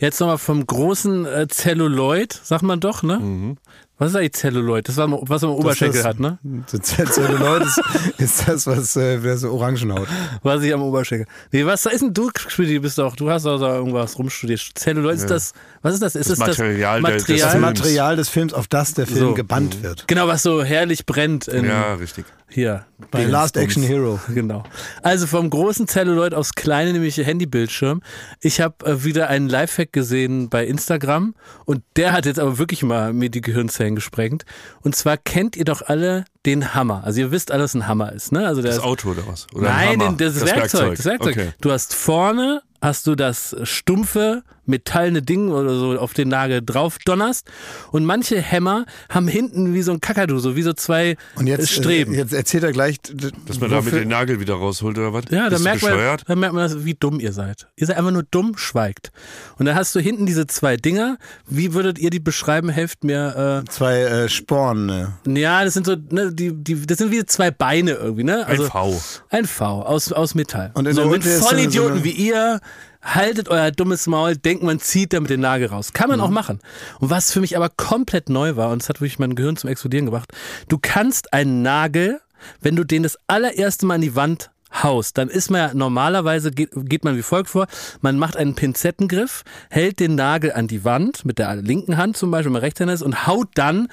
Jetzt nochmal vom großen äh, Zelluloid, sagt man doch, ne? Mhm. Was ist eigentlich Zelluloid? Das, war, was man am Oberschenkel das- hat, ne? Zelluloid ist, ist das, was äh, wer so Orangenhaut. Was ich am Oberschenkel. Nee, was ist denn du, Speedy, bist doch, du hast doch da irgendwas rumstudiert. Zelluloid ist das, was ist das? Ist Das es Material des Das Material? Films. Material des Films, auf das der Film So. gebannt wird. Genau, was so herrlich brennt in, Ja, richtig. Hier. Bei. Last Action Hero. Genau. Also vom großen Celluloid aufs kleine, nämlich Handybildschirm. Ich habe äh, wieder einen Lifehack gesehen bei Instagram und der hat jetzt aber wirklich mal mir die Gehirnzellen gesprengt. Und zwar kennt ihr doch alle den Hammer. Also ihr wisst alle, was ein Hammer ist, ne? Also Das ist- Auto oder was? Oder ein Nein, den, das, Werkzeug, Das Werkzeug. Okay. Du hast vorne hast du das stumpfe metallene Ding oder so auf den Nagel drauf donnerst und manche Hämmer haben hinten wie so ein Kakadu, so wie so zwei Und jetzt, Streben. Äh, jetzt erzählt er gleich, Dass man damit den Nagel wieder rausholt oder was? Ja, da merkt, man, da merkt man, wie dumm ihr seid. Ihr seid einfach nur dumm, schweigt. Und da hast du hinten diese zwei Dinger. Wie würdet ihr die beschreiben? Helft mir. zwei äh, Sporn. Ne? Äh, ja, das sind so, ne, die, die, das sind wie zwei Beine irgendwie, ne? Ein V. Ein V aus, aus Metall. Und in so, mit Vollidioten so wie ihr. Haltet euer dummes Maul, denkt man zieht damit den Nagel raus. Kann man auch Mhm. machen. Und was für mich aber komplett neu war, und das hat wirklich mein Gehirn zum Explodieren gebracht, du kannst einen Nagel, wenn du den das allererste Mal an die Wand haust, dann ist man ja normalerweise geht, geht man wie folgt vor. Man macht einen Pinzettengriff, hält den Nagel an die Wand mit der linken Hand zum Beispiel, wenn man Rechtshänder ist, und haut dann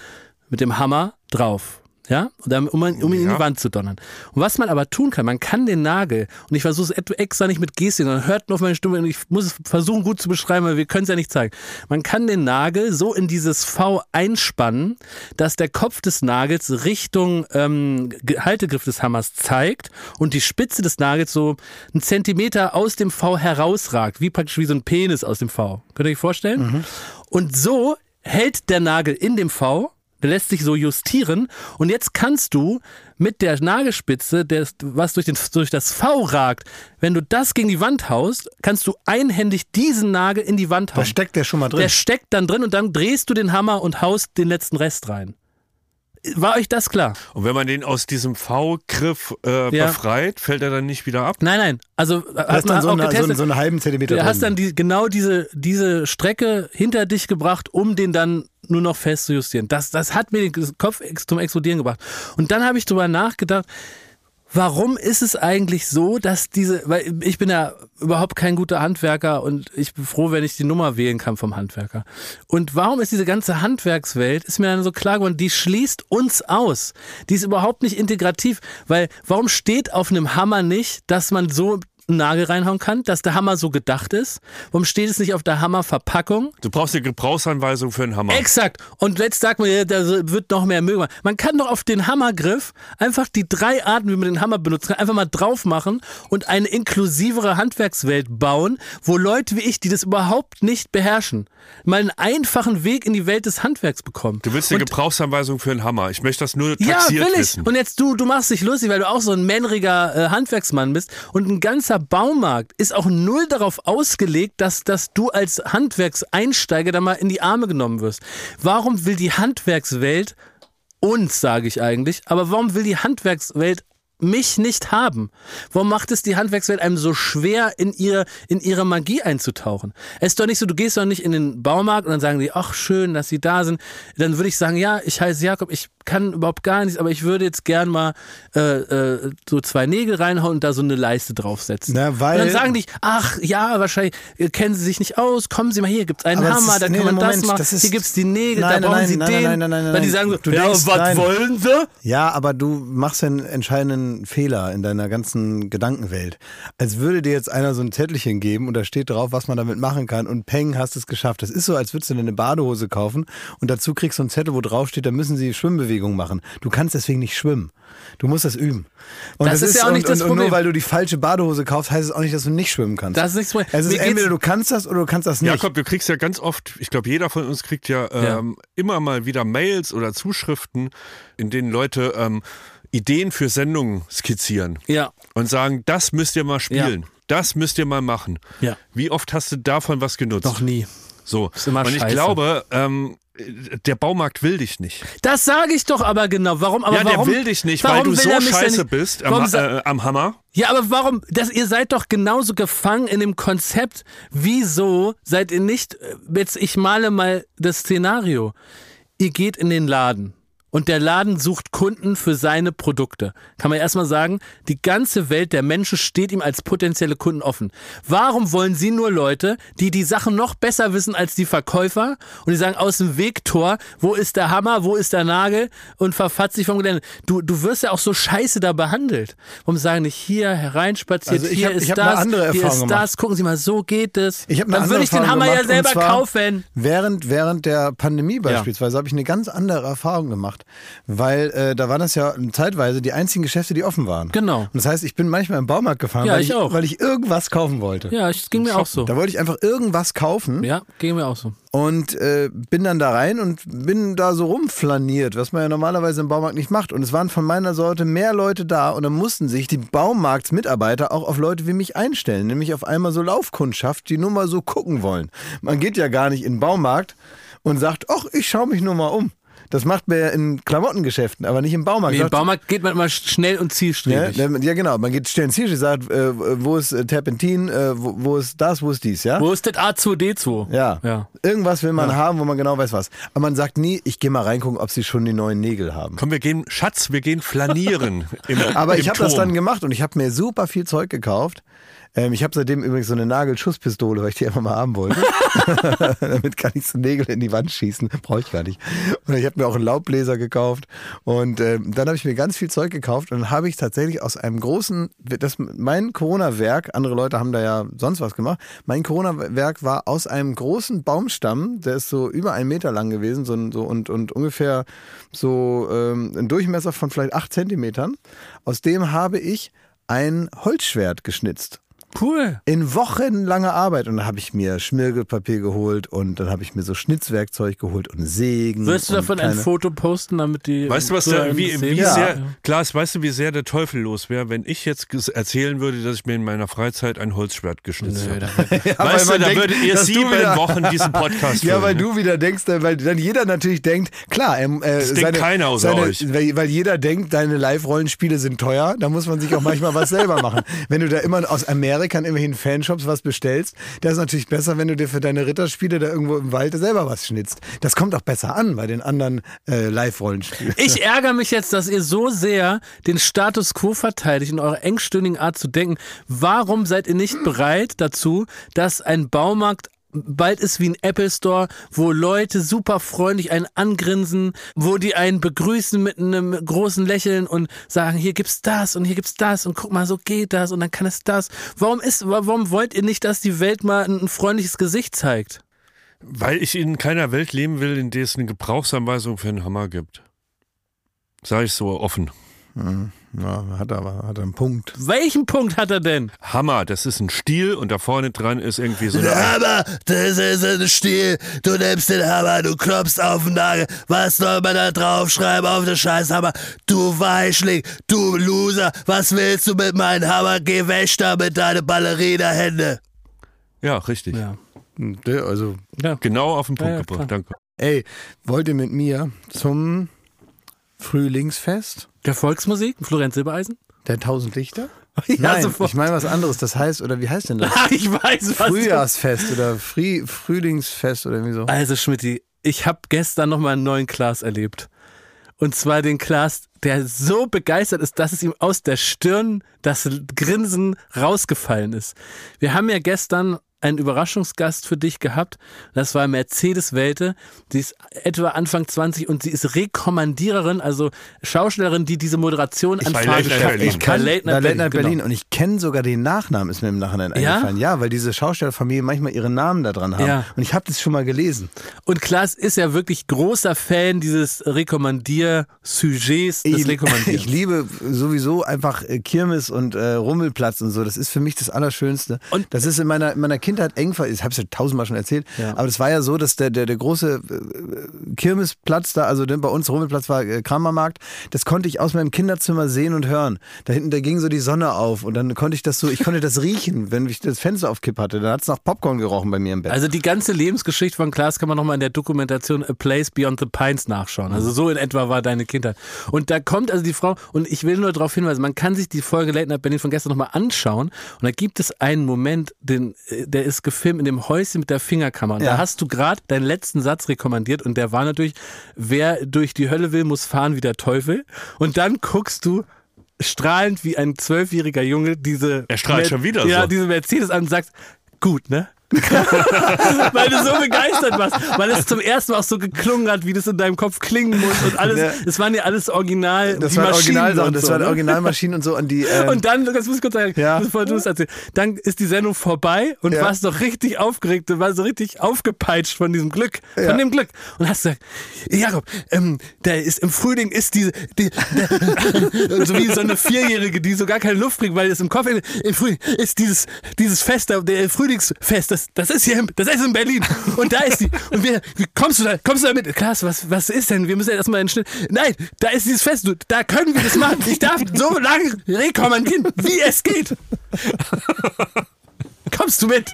mit dem Hammer drauf. Ja, um, ihn- um ihn in Ja. die Wand zu donnern. Und was man aber tun kann, man kann den Nagel, und ich versuche es extra nicht mit Gestik, sondern hört nur auf meine Stimme, und ich muss es versuchen gut zu beschreiben, weil wir können es ja nicht zeigen. Man kann den Nagel so in dieses V einspannen, dass der Kopf des Nagels Richtung ähm, Haltegriff des Hammers zeigt und die Spitze des Nagels so einen Zentimeter aus dem V herausragt, wie praktisch wie so ein Penis aus dem V. Könnt ihr euch vorstellen? Und so hält der Nagel in dem V, lässt sich so justieren und jetzt kannst du mit der Nagelspitze, des, was durch, den, durch das V ragt, wenn du das gegen die Wand haust, kannst du einhändig diesen Nagel in die Wand hauen. Da steckt der schon mal drin. Der steckt dann drin und dann drehst du den Hammer und haust den letzten Rest rein. War euch das klar? Und wenn man den aus diesem V-Griff äh, Ja. befreit, fällt er dann nicht wieder ab? Nein, nein. Also hat ist man dann so, auch eine, so, so einen halben Zentimeter Du drin. hast dann die, genau diese, diese Strecke hinter dich gebracht, um den dann nur noch fest zu justieren. Das, das hat mir den Kopf zum Explodieren gebracht. Und dann habe ich drüber nachgedacht, warum ist es eigentlich so, dass diese, weil ich bin ja überhaupt kein guter Handwerker und ich bin froh, wenn ich die Nummer wählen kann vom Handwerker. Und warum ist diese ganze Handwerkswelt, ist mir dann so klar geworden, die schließt uns aus. Die ist überhaupt nicht integrativ, weil warum steht auf einem Hammer nicht, dass man so einen Nagel reinhauen kann, dass der Hammer so gedacht ist? Warum steht es nicht auf der Hammerverpackung? Du brauchst eine Gebrauchsanweisung für einen Hammer. Exakt. Und jetzt sagt man, ja, da wird noch mehr Müll gemacht. Man kann doch auf den Hammergriff einfach die drei Arten, wie man den Hammer benutzen kann, einfach mal drauf machen und eine inklusivere Handwerkswelt bauen, wo Leute wie ich, die das überhaupt nicht beherrschen, mal einen einfachen Weg in die Welt des Handwerks bekommen. Du willst eine Und- Gebrauchsanweisung für einen Hammer. Ich möchte das nur ja, taxiert will ich. wissen. Und jetzt du, du machst dich lustig, weil du auch so ein männriger äh, Handwerksmann bist. Und ein ganzer Baumarkt ist auch null darauf ausgelegt, dass, dass du als Handwerkseinsteiger da mal in die Arme genommen wirst. Warum will die Handwerkswelt uns, sage ich eigentlich, aber warum will die Handwerkswelt mich nicht haben? Warum macht es die Handwerkswelt einem so schwer, in ihre, in ihre Magie einzutauchen? Es ist doch nicht so, du gehst doch nicht in den Baumarkt und dann sagen die, ach schön, dass sie da sind. Dann würde ich sagen, ja, ich heiße Jakob, ich kann überhaupt gar nichts, aber ich würde jetzt gern mal äh, äh, so zwei Nägel reinhauen und da so eine Leiste draufsetzen. Na, weil- und dann sagen die, ach ja, wahrscheinlich äh, kennen sie sich nicht aus, kommen Sie mal hier, gibt's einen Aber es Hammer, ist- da nee, kann man Moment, das machen, das ist- hier gibt's die Nägel, Nein, da brauchen nein, Sie nein, den. nein, nein, nein, Weil die nein. sagen so, Du ja, denkst- was nein. wollen Sie? Ja, aber du machst einen entscheidenden kleinen Fehler in deiner ganzen Gedankenwelt. Als würde dir jetzt einer so ein Zettelchen geben und da steht drauf, was man damit machen kann und peng, hast es geschafft. Das ist so, als würdest du dir eine Badehose kaufen und dazu kriegst du einen Zettel, wo drauf steht, da müssen sie Schwimmbewegungen machen. Du kannst deswegen nicht schwimmen. Du musst das üben. Und Das ist ja auch nicht und, das und, und nur Problem. weil du die falsche Badehose kaufst, heißt es auch nicht, dass du nicht schwimmen kannst. Das ist nicht so. es ist Mir entweder du kannst das oder du kannst das nicht. Jakob, du kriegst ja ganz oft, ich glaube, jeder von uns kriegt ja, ähm, immer mal wieder Mails oder Zuschriften, in denen Leute ähm, Ideen für Sendungen skizzieren Ja, und sagen, das müsst ihr mal spielen. Das müsst ihr mal machen. Ja. Wie oft hast du davon was genutzt? noch nie. So. Ist immer und ich scheiße. glaube, ähm, der Baumarkt will dich nicht. Das sage ich doch aber genau. Warum? Aber ja, warum, der will dich nicht, weil du so scheiße bist am, äh, am Hammer. Ja, aber warum? Das, ihr seid doch genauso gefangen in dem Konzept. Wieso seid ihr nicht, äh, jetzt ich male mal das Szenario. Ihr geht in den Laden und der Laden sucht Kunden für seine Produkte. Kann man erstmal sagen, die ganze Welt der Menschen steht ihm als potenzielle Kunden offen. Warum wollen Sie nur Leute, die die Sachen noch besser wissen als die Verkäufer und die sagen aus dem Wegtor, wo ist der Hammer, wo ist der Nagel und verfatzt sich vom Gelände. Du, du wirst ja auch so scheiße da behandelt. Warum sagen nicht hier hereinspaziert, Also hier hab- ist das, hier ist das, gucken Sie mal, so geht es. Ich Dann würde ich den Erfahrung Hammer ja gemacht, und selber zwar kaufen. Während, während der Pandemie beispielsweise habe ich eine ganz andere Erfahrung gemacht, weil äh, da waren das ja zeitweise die einzigen Geschäfte, die offen waren. Genau. Und das heißt, ich bin manchmal im Baumarkt gefahren, Ja, weil, ich auch. weil ich irgendwas kaufen wollte. Ja, es ging mir auch so. Da wollte ich einfach irgendwas kaufen Ja, ging mir auch so. und äh, bin dann da rein und bin da so rumflaniert, was man ja normalerweise im Baumarkt nicht macht. Und es waren von meiner Sorte mehr Leute da und dann mussten sich die Baumarktsmitarbeiter auch auf Leute wie mich einstellen, nämlich auf einmal so Laufkundschaft, die nur mal so gucken wollen. Man geht ja gar nicht in den Baumarkt und sagt, ach, ich schaue mich nur mal um. Das macht man ja in Klamottengeschäften, aber nicht im Baumarkt. Nee, Im Baumarkt geht man immer schnell und ja, zielstrebig. ja, genau. Man geht schnell ins Ziel, sagt, äh, wo ist äh, Terpentin, äh, wo, wo ist das, wo ist dies, ja? Wo ist das A2D2? Ja. Ja. Irgendwas will man haben, wo man genau weiß was. Aber man sagt nie, ich gehe mal reingucken, ob sie schon die neuen Nägel haben. Komm, wir gehen, Schatz, wir gehen flanieren. Im, Aber im ich habe das dann gemacht und ich habe mir super viel Zeug gekauft. Ähm, ich habe seitdem übrigens so eine Nagelschusspistole, weil ich die einfach mal haben wollte. Damit kann ich so Nägel in die Wand schießen. Brauche ich gar nicht. Und ich habe mir auch einen Laubbläser gekauft. Und ähm, dann habe ich mir ganz viel Zeug gekauft und dann habe ich tatsächlich aus einem großen, das, mein Corona-Werk, andere Leute haben da ja sonst was gemacht, mein Corona-Werk war aus einem großen Baumstamm, der ist so über einen Meter lang gewesen so, so, und, und ungefähr so ähm, ein Durchmesser von vielleicht acht Zentimetern. Aus dem habe ich ein Holzschwert geschnitzt. Cool. In wochenlanger Arbeit. Und da habe ich mir Schmirgelpapier geholt und dann habe ich mir so Schnitzwerkzeug geholt und Sägen. Wirst du davon ein Foto posten, damit die. Weißt du, was da, wie, wie? Ja. sehr, Klaas, weißt du, wie sehr der Teufel los wäre, wenn ich jetzt erzählen würde, dass ich mir in meiner Freizeit ein Holzschwert geschnitzt habe? Ja, weil weißt du, da denkt, würdet ihr sieben wieder- Wochen diesen Podcast Ja, füllen, weil du wieder denkst, äh, weil dann jeder natürlich denkt, klar, ähm, äh, Das denkt keiner außer seine, euch. Weil, weil jeder denkt, deine Live-Rollenspiele sind teuer, da muss man sich auch manchmal was selber machen. Wenn du da immer aus Amerika in irgendwelchen Fanshops was bestellst, das ist natürlich besser, wenn du dir für deine Ritterspiele da irgendwo im Wald selber was schnitzt. Das kommt auch besser an bei den anderen äh, Live-Rollenspielen. Ich ärgere mich jetzt, dass ihr so sehr den Status quo verteidigt in eurer engstirnigen Art zu denken. Warum seid ihr nicht bereit dazu, dass ein Baumarkt bald ist wie ein Apple Store, wo Leute super freundlich einen angrinsen, wo die einen begrüßen mit einem großen Lächeln und sagen, hier gibt's das und hier gibt's das und guck mal, so geht das und dann kann es das. Warum ist, warum wollt ihr nicht, dass die Welt mal ein, freundliches Gesicht zeigt? Weil ich in keiner Welt leben will, in der es eine Gebrauchsanweisung für einen Hammer gibt. Sag ich so offen. Ja, hat aber hat einen Punkt. Welchen Punkt hat er denn? Hammer, das ist ein Stiel und da vorne dran ist irgendwie so eine. Hammer, das ist ein Stiel. Du nimmst den Hammer, du klopfst auf den Nagel. Was soll man da draufschreiben auf den Scheißhammer? Du Weichling, du Loser, was willst du mit meinem Hammer? Geh weg da mit deinen Ballerina-Hände. Ja, richtig. Ja. Der, Also, ja. Genau auf den Punkt Ja, ja, gebracht, danke. ey, wollt ihr mit mir zum Frühlingsfest Der Volksmusik, Florenz Silbereisen? der Tausend Lichter? Ja, Nein, sofort. ich meine was anderes. Das heißt, oder wie heißt denn das? ich weiß, was Frühjahrsfest oder Früh, Frühlingsfest oder irgendwie so. Also Schmidti, ich habe gestern nochmal einen neuen Klaas erlebt. Und zwar den Klaas, der so begeistert ist, dass es ihm aus der Stirn das Grinsen rausgefallen ist. Wir haben ja gestern einen Überraschungsgast für dich gehabt. Das war Mercedes Welte. Sie ist etwa Anfang 20 und sie ist Rekommandiererin, also Schaustellerin, die diese Moderation an Fahrt schafft. Ich kann Late Night Berlin, Berlin genau. und ich kenne sogar den Nachnamen, ist mir im Nachhinein Ja? eingefallen. Ja, weil diese Schaustellerfamilie manchmal ihren Namen da dran haben. Ja. Und ich habe das schon mal gelesen. Und Klaas ist ja wirklich großer Fan dieses Rekommandier-Sujets des Ich, Rekommandierens. ich liebe sowieso einfach äh, Kirmes und äh, Rummelplatz und so. Das ist für mich das Allerschönste. Und- das ist in meiner, in meiner Kindheit eng ver... Ich habe es ja tausendmal schon erzählt. Ja. Aber das war ja so, dass der, der, der große äh, Kirmesplatz da, also bei uns Rummelplatz war äh, Kramermarkt, das konnte ich aus meinem Kinderzimmer sehen und hören. Da hinten, da ging so die Sonne auf und dann konnte ich das so, ich konnte das riechen, wenn ich das Fenster auf Kipp hatte. Dann hat es nach Popcorn gerochen bei mir im Bett. Also die ganze Lebensgeschichte von Klaas kann man nochmal in der Dokumentation A Place Beyond the Pines nachschauen. Also so in etwa war deine Kindheit. Und da kommt also die Frau, und ich will nur darauf hinweisen, man kann sich die Folge Late Night Berlin von gestern nochmal anschauen. Und da gibt es einen Moment, den, äh, der ist gefilmt in dem Häuschen mit der Fingerkamera. Und Ja. da hast du gerade deinen letzten Satz rekommandiert und der war natürlich, wer durch die Hölle will, muss fahren wie der Teufel. Und dann guckst du strahlend wie ein zwölfjähriger Junge diese Er strahlt schon wieder ja, so. diese Mercedes an und sagst, gut, ne? weil du so begeistert warst, weil es zum ersten Mal auch so geklungen hat, wie das in deinem Kopf klingen muss und alles. Ja. Es waren ja alles original. das die waren Originalsachen, das so, waren ne? Originalmaschinen und so. Und die, ähm, Und dann, das muss ich kurz sagen, Ja. bevor du es erzählst, dann ist die Sendung vorbei und Ja. warst doch richtig aufgeregt, du warst so richtig aufgepeitscht von diesem Glück, Ja. von dem Glück. Und hast gesagt, Jakob, ähm, der ist im Frühling ist diese, die, der, so wie so eine Vierjährige, die so gar keine Luft kriegt, weil es im Kopf, im Frühling ist dieses, dieses Fest, der Frühlingsfest, das, das ist hier, das ist in Berlin. Und da ist die, und wir, wie kommst du da, kommst du da mit? Klaas, was, was ist denn? Wir müssen ja erstmal einen. Nein, da ist dieses Fest, da können wir das machen. Ich darf so lange rekommandieren, wie es geht. Kommst du mit?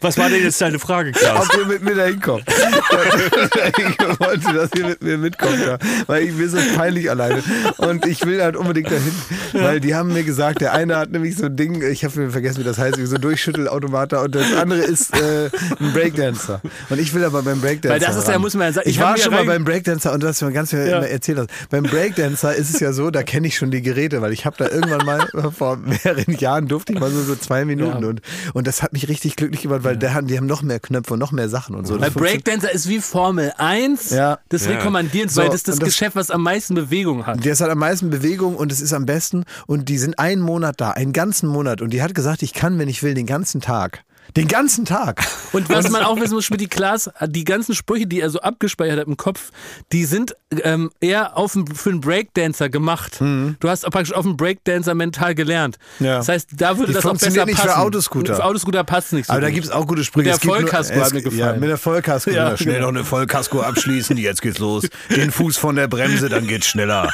Was war denn jetzt deine Frage, Klaas? Ob ihr mit mir da hinkommt. ich wollte, dass ihr mit mir mitkommt, ja. weil ich ist so peinlich alleine. Und ich will halt unbedingt dahin, weil die haben mir gesagt, der eine hat nämlich so ein Ding, ich habe vergessen, wie das heißt, so ein Durchschüttelautomat da und das andere ist äh, ein Breakdancer. Und ich will aber beim Breakdancer. Weil das ist ja, ran. muss man ja sagen, Ich, ich war schon mal beim Breakdancer und das hast du mir ganz viel Ja. erzählt hast. Beim Breakdancer ist es ja so, da kenne ich schon die Geräte, weil ich habe da irgendwann mal vor mehreren Jahren durfte ich mal so, so zwei Minuten Ja. und, und das hat mich richtig glücklich gemacht, weil der, die haben noch mehr Knöpfe und noch mehr Sachen und so. Weil Breakdancer ist wie Formel 1 Ja. des Ja. Rekommandierens, So, weil das ist das, das- Geschäft, was am meisten Bewegung hat. Das hat am meisten Bewegung und es ist am besten. Und die sind einen Monat da, einen ganzen Monat. Und die hat gesagt, ich kann, wenn ich will, den ganzen Tag. Den ganzen Tag. Und was man auch wissen muss, Schmidt Klaas, die ganzen Sprüche, die er so abgespeichert hat im Kopf, die sind ähm, eher auf den, für einen Breakdancer gemacht. Du hast auch praktisch auf einen Breakdancer mental gelernt. Mhm. Ja. Das heißt, da würde Die das auch besser nicht für passen. Autoscooter. Für Autoscooter passt nicht so Aber da gut. gibt es auch gute Sprüche. Mit der Vollkasko hat mir gefallen. Ja, mit der Vollkasko. Ja, schnell noch eine Vollkasko abschließen, jetzt geht's los. Den Fuß von der Bremse, dann geht's schneller.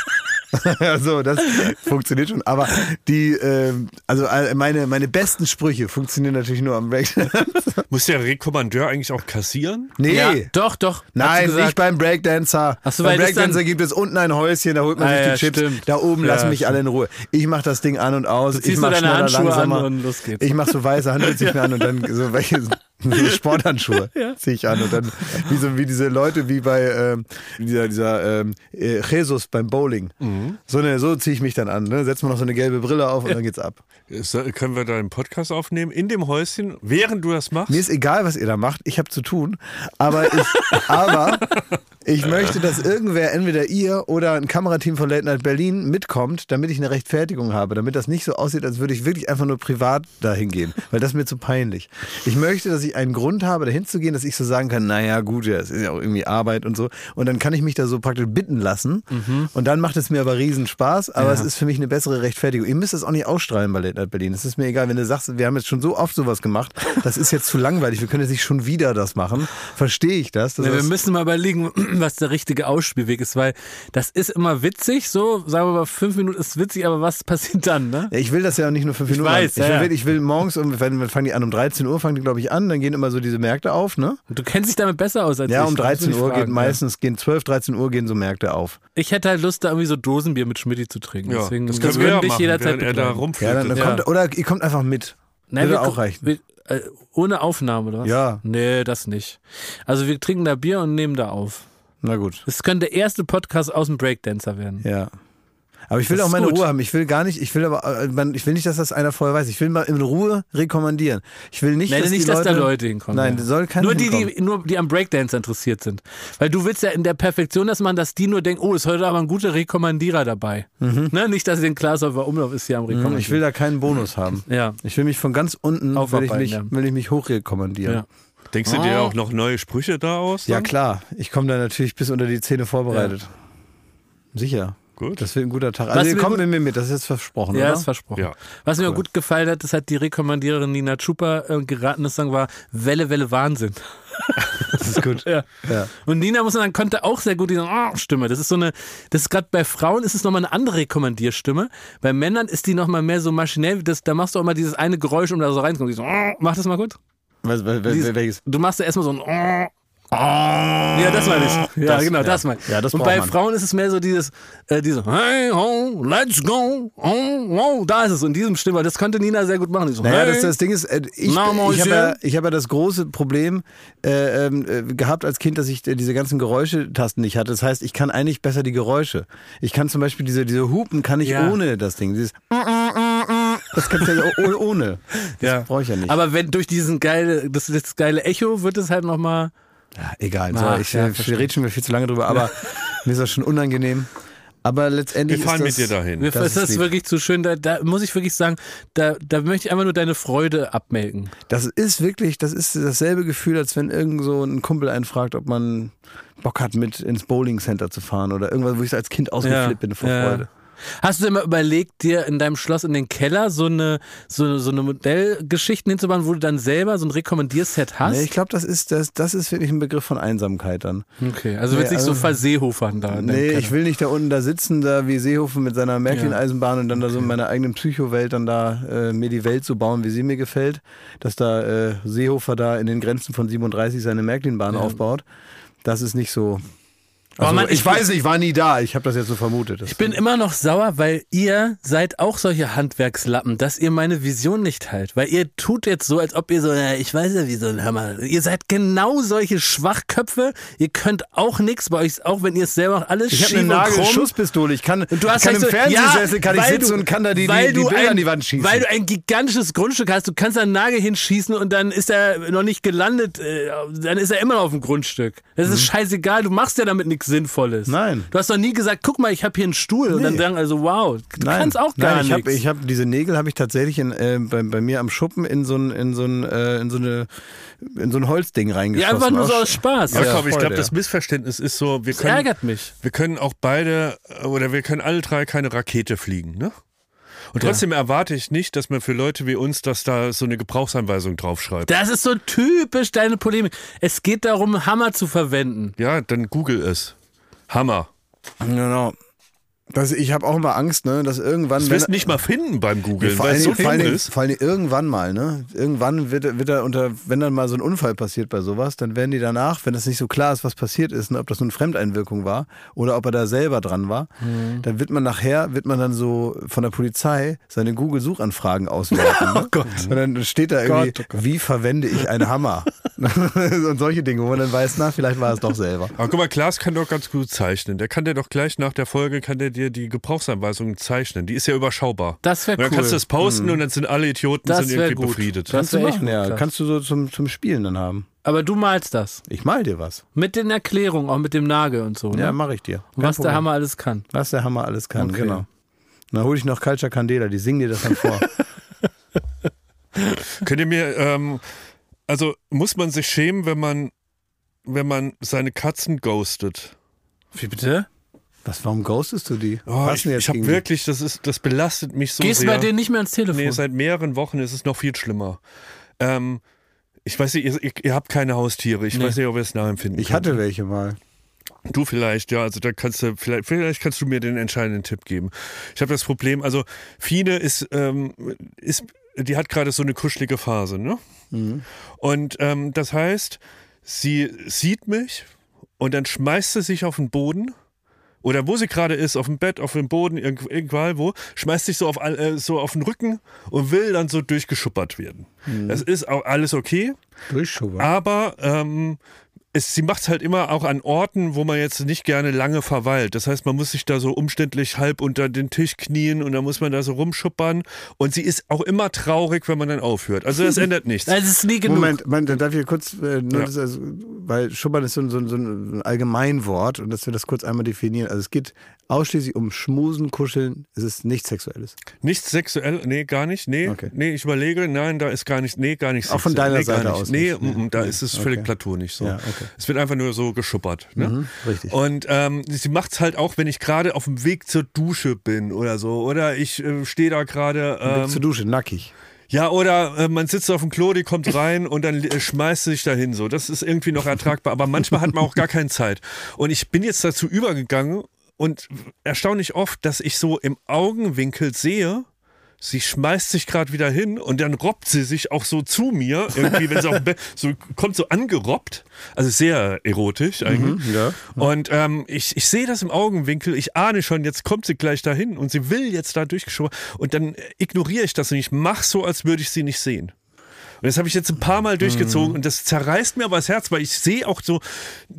Ja, so, das funktioniert schon. Aber die, ähm, also äh, meine, meine besten Sprüche funktionieren natürlich nur am Breakdance. Muss der Rekommandeur eigentlich auch kassieren? Nee. Ja, doch, doch. Nein, nicht beim Breakdancer. Ach so, beim Breakdancer gibt es unten ein Häuschen, da holt man Ah, sich die ja, Chips. stimmt. Da oben Ja, lassen mich stimmt. alle in Ruhe. Ich mach das Ding an und aus. Du ich mach schneller, Handschuhe an langsamer. und los geht's. Ich mach so weiße mir an und dann so welche so Sporthandschuhe zieh ich an und dann wie so wie diese Leute wie bei ähm, dieser dieser ähm, äh, Jesus beim Bowling. Mhm. So eine so ziehe ich mich dann an. Ne? Setzt man noch so eine gelbe Brille auf und dann geht's ab. Können wir da einen Podcast aufnehmen in dem Häuschen, während du das machst? Mir ist egal, was ihr da macht. Ich habe zu tun. Aber ich, aber ich möchte, dass irgendwer, entweder ihr oder ein Kamerateam von Late Night Berlin mitkommt, damit ich eine Rechtfertigung habe. Damit das nicht so aussieht, als würde ich wirklich einfach nur privat dahin gehen. Weil das ist mir zu peinlich. Ich möchte, dass ich einen Grund habe, dahin zu gehen, dass ich so sagen kann, naja, gut, ja, es ist ja auch irgendwie Arbeit und so. Und dann kann ich mich da so praktisch bitten lassen. Und dann macht es mir aber riesen Spaß. Aber es ist für mich eine bessere Rechtfertigung. Ihr müsst es auch nicht ausstrahlen bei Late Night Berlin. Es ist mir egal, wenn du sagst, wir haben jetzt schon so oft sowas gemacht. Das ist jetzt zu langweilig. Wir können jetzt nicht schon wieder das machen. Verstehe ich das? das Ja, wir müssen mal überlegen, was der richtige Ausspielweg ist, weil das ist immer witzig, so, sagen wir mal, fünf Minuten ist witzig, aber was passiert dann, ne? Ja, ich will das ja auch nicht nur fünf Minuten. weiß, machen. ich, ja, will, ja. ich will morgens, um, wenn, fangen die an um 13 Uhr, fangen die glaube ich an, dann gehen immer so diese Märkte auf, ne? Du kennst dich damit besser aus als Ja, ich. um da muss 13 ich Uhr fragen, geht meistens, gehen 12, 13 Uhr gehen so Märkte auf. Ja. Ich hätte halt Lust, da irgendwie so Dosenbier mit Schmidti zu trinken. Ja, Deswegen, das können wir ja dich machen, jederzeit er da. Ja, dann, dann Ja. Kommt, oder ihr kommt einfach mit. Nein, Würde auch reichen. Wir, äh, ohne Aufnahme, oder was? Ja. Nee, das nicht. Also wir trinken da Bier und nehmen da auf. Na gut. Das könnte der erste Podcast aus dem Breakdancer werden. Ja. Aber ich will Das auch meine gut. Ruhe haben. Ich will gar nicht, ich will aber, äh, man- ich will nicht, dass das einer vorher weiß. Ich will mal in Ruhe rekommandieren. Ich will nicht, Nein, dass nicht, die dass Leute, da Leute hinkommen. Nein, ja. soll keiner nur die, hinkommen. die, nur die am Breakdance interessiert sind. Weil du willst ja in der Perfektion das machen, dass die nur denken, oh, ist heute aber ein guter Rekommandierer dabei. Ne? Nicht, dass sie den Klaashofer Umlauf ist hier am Rekommandieren. Mhm, Ich will da keinen Bonus haben. ja. Ich will mich von ganz unten, will ich mich, ja. will ich mich hochrekommandieren. Ja. Denkst du dir auch noch neue Sprüche da aus? Ja dann? klar, ich komme da natürlich bis unter die Zähne vorbereitet. Sicher. Gut. Das wird ein guter Tag. Was Also ihr kommt gut- mit mir mit, das ist jetzt versprochen, Ja, oder? ist versprochen. Ja. Was mir gut gefallen hat, das hat die Rekommandiererin Nina Chupa äh, geraten, das Song war Welle, Welle, Wahnsinn. das ist gut. Ja. Ja. Und Nina muss sagen, konnte auch sehr gut diese oh, Stimme. Das ist so eine, das ist gerade bei Frauen ist es nochmal eine andere Rekommandierstimme. Bei Männern ist die nochmal mehr so maschinell. Das, da machst du auch mal dieses eine Geräusch, um da so reinzukommen. Dieses, oh, mach das mal gut. Was, was, welches? Du machst ja erstmal so ein oh, Ja, das meine ich. Ja, Das- genau, ja. das meine ich. Ja, das Und bei man. Frauen ist es mehr so dieses, äh, diese Hey ho, let's go, oh, oh, da ist es. Und diesem Stimme, das konnte Nina sehr gut machen. So, Naja, hey. das, das Ding ist, äh, ich, Na, ich habe ja, ich hab ja das große Problem äh, ähm, äh, gehabt als Kind, dass ich äh, diese ganzen Geräuschetasten nicht hatte. Das heißt, ich kann eigentlich besser die Geräusche. Ich kann zum Beispiel diese, diese Hupen kann ich Ja. ohne das Ding. Dieses das kann ich ja oh- ohne. Das ja. brauche ich ja nicht. Aber wenn durch diesen geile, das, das geile Echo wird es halt nochmal. Ja, egal. Ach, so, ich ja, wir reden schon wieder viel zu lange drüber, aber mir ist das schon unangenehm. Aber letztendlich Wir fahren ist mit das, dir dahin. Das, Das ist, ist lieb. wirklich zu schön. Da, da muss ich wirklich sagen, da, da möchte ich einfach nur deine Freude abmelden. Das ist wirklich, das ist dasselbe Gefühl, als wenn irgend so ein Kumpel einen fragt, ob man Bock hat, mit ins Bowling Center zu fahren oder irgendwas, wo ich als Kind ausgeflippt bin vor ja. Freude. Hast du dir mal überlegt, dir in deinem Schloss in den Keller so eine, so, so eine Modellgeschichten hinzubauen, wo du dann selber so ein Rekommandierset hast? Nee, ich glaube, das ist, das, das ist wirklich ein Begriff von Einsamkeit dann. okay, also Nee, wird sich so also- verseehofern da. Nee, ich will nicht da unten da sitzen, da wie Seehofen mit seiner Märklin-Eisenbahn und dann da so in meiner eigenen Psychowelt dann da äh, mir die Welt so bauen, wie sie mir gefällt. Dass da äh, Seehofer da in den Grenzen von 37 seine Märklin-Bahn aufbaut. Das ist nicht so. Also, Mann, ich, ich- weiß nicht, ich war nie da. Ich habe das jetzt so vermutet. Ich bin immer noch sauer, weil ihr seid auch solche Handwerkslappen, dass ihr meine Vision nicht teilt. Weil ihr tut jetzt so, als ob ihr so, na, ich weiß ja, wie so ein Hammer. Ihr seid genau solche Schwachköpfe. Ihr könnt auch nichts bei euch, auch wenn ihr es selber macht, alles Ich habe eine. Nagelschuss-Pistole. Ich kann, Und du hast kann im halt so- Fernsehsessel kann ich sitzen du- und kann da die, die, die Bilder ein, an die Wand schießen. Weil du ein gigantisches Grundstück hast, du kannst da einen Nagel hinschießen und dann ist er noch nicht gelandet, äh, dann ist er immer noch auf dem Grundstück. Das ist scheißegal, du machst ja damit nichts Sinnvolles. Nein. Du hast doch nie gesagt, guck mal, ich habe hier einen Stuhl und dann Nee. sagen also, wow, du Nein, kannst auch gar nein, ich nichts. Hab, ich habe diese Nägel habe ich tatsächlich in, äh, bei, bei mir am Schuppen in so ein in so ein äh, in so eine in so ein Holzding ja, reingeschossen. einfach nur so Aus- Spaß. Aber Ja, komm, ich glaube, ja. das Missverständnis ist so, wir Das können, ärgert mich. wir können auch beide äh, oder wir können alle drei keine Rakete fliegen, ne? Und trotzdem erwarte ich nicht, dass man für Leute wie uns, dass da so eine Gebrauchsanweisung draufschreibt. Das ist so typisch deine Polemik. Es geht darum, Hammer zu verwenden. Ja, dann google es. Hammer. Genau. Das, ich habe auch immer Angst, ne, dass irgendwann Das wirst nicht mal finden beim Googeln, vor weil es so vor allen ist. vor allen Dingen irgendwann mal, ne? Irgendwann wird, wird er unter, wenn dann mal so ein Unfall passiert bei sowas, dann werden die danach, wenn das nicht so klar ist, was passiert ist, ne, ob das nun Fremdeinwirkung war oder ob er da selber dran war, Mhm. dann wird man nachher, wird man dann so von der Polizei seine Google-Suchanfragen auswerten. Ne? Oh Gott. Und dann steht da irgendwie, Gott, oh wie verwende ich einen Hammer? Und solche Dinge, wo man dann weiß, na, vielleicht war es doch selber. Aber guck mal, Klaas kann doch ganz gut zeichnen. Der kann dir doch gleich nach der Folge, kann der dir die Gebrauchsanweisungen zeichnen. Die ist ja überschaubar. Das wäre Und dann cool. kannst du das posten und dann sind alle Idioten Das sind irgendwie gut. befriedet. Das Kannst du wär echt ja. Klaas. Kannst du so zum, zum Spielen dann haben. Aber du malst das. Ich mal dir was. Mit den Erklärungen, auch mit dem Nagel und so. Ne? Ja, mache ich dir. Was der Problem. Hammer alles kann. Was der Hammer alles kann, Okay. genau. Und dann hole ich noch Culture Candela, die singen dir das dann vor. Könnt ihr mir, ähm, also muss man sich schämen, wenn man, wenn man seine Katzen ghostet? Wie bitte? Was, warum ghostest du die? Oh, Was ich ich habe wirklich, das ist, das belastet mich so Gehst sehr. bei denen nicht mehr ans Telefon? Nee, seit mehreren Wochen ist es noch viel schlimmer. Ähm, ich weiß nicht, ihr, ihr, ihr habt keine Haustiere. Ich Nee. weiß nicht, ob ihr es nachempfinden Ich könnt. hatte welche mal. Du vielleicht, ja, also da kannst du, vielleicht, vielleicht kannst du mir den entscheidenden Tipp geben. Ich habe das Problem, also Fine ist, ähm, ist, die hat gerade so eine kuschelige Phase, ne? Und ähm, das heißt, sie sieht mich und dann schmeißt sie sich auf den Boden oder wo sie gerade ist, auf dem Bett, auf dem Boden, irgend- irgendwann wo, schmeißt sich so auf, äh, so auf den Rücken und will dann so durchgeschuppert werden. Das ist auch alles okay. Durchschuber. Aber ähm, es, sie macht es halt immer auch an Orten, wo man jetzt nicht gerne lange verweilt. Das heißt, man muss sich da so umständlich halb unter den Tisch knien und dann muss man da so rumschuppern. Und sie ist auch immer traurig, wenn man dann aufhört. Also das ändert nichts. Das ist nie genug. Moment, Moment, dann darf ich kurz, äh, nur Ja. das, also, weil Schubbern ist so, ein- so, ein- so ein Allgemeinwort und dass wir das kurz einmal definieren. Also es geht ausschließlich um Schmusen, Kuscheln, es ist nichts Sexuelles. Nichts sexuell, nee, gar nicht. Nee, Okay. nee, ich überlege, nein, da ist gar nicht, nee, gar nicht Auch von deiner nee, gar Seite nicht. aus Nee, nicht. mm, mm, da Nee. ist es völlig Okay. platonisch so. Ja, okay. Es wird einfach nur so geschuppert. Ne? Mhm, richtig. Und ähm, sie macht es halt auch, wenn ich gerade auf dem Weg zur Dusche bin oder so. Oder ich äh, stehe da gerade. Ähm, zur Ähm, Dusche, nackig. ja, oder äh, man sitzt auf dem Klo, die kommt rein und dann äh, schmeißt sie sich dahin. So, das ist irgendwie noch ertragbar. Aber manchmal hat man auch gar keine Zeit. Und ich bin jetzt dazu übergegangen und erstaunlich oft, dass ich so im Augenwinkel sehe, sie schmeißt sich gerade wieder hin und dann robbt sie sich auch so zu mir, irgendwie, wenn sie auf dem Bett, so kommt so angerobbt. Also sehr erotisch eigentlich. ja. Und ähm, ich, ich sehe das im Augenwinkel, ich ahne schon, jetzt kommt sie gleich dahin und sie will jetzt da durchgeschoben. Und dann ignoriere ich das und ich mache so, als würde ich sie nicht sehen. Und das habe ich jetzt ein paar Mal durchgezogen und das zerreißt mir aber das Herz, weil ich sehe auch so,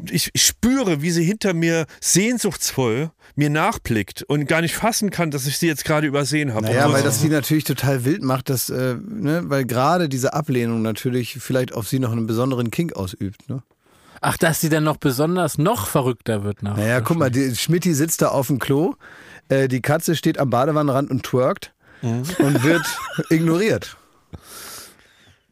ich, ich spüre, wie sie hinter mir sehnsuchtsvoll mir nachblickt und gar nicht fassen kann, dass ich sie jetzt gerade übersehen habe. Naja, Und weil so. das sie natürlich total wild macht, dass, äh, ne, weil gerade diese Ablehnung natürlich vielleicht auf sie noch einen besonderen Kink ausübt. Ne? Ach, dass sie dann noch besonders noch verrückter wird nach. Naja, guck mal, die, Schmidti sitzt da auf dem Klo, äh, die Katze steht am Badewannenrand und twerkt und wird ignoriert.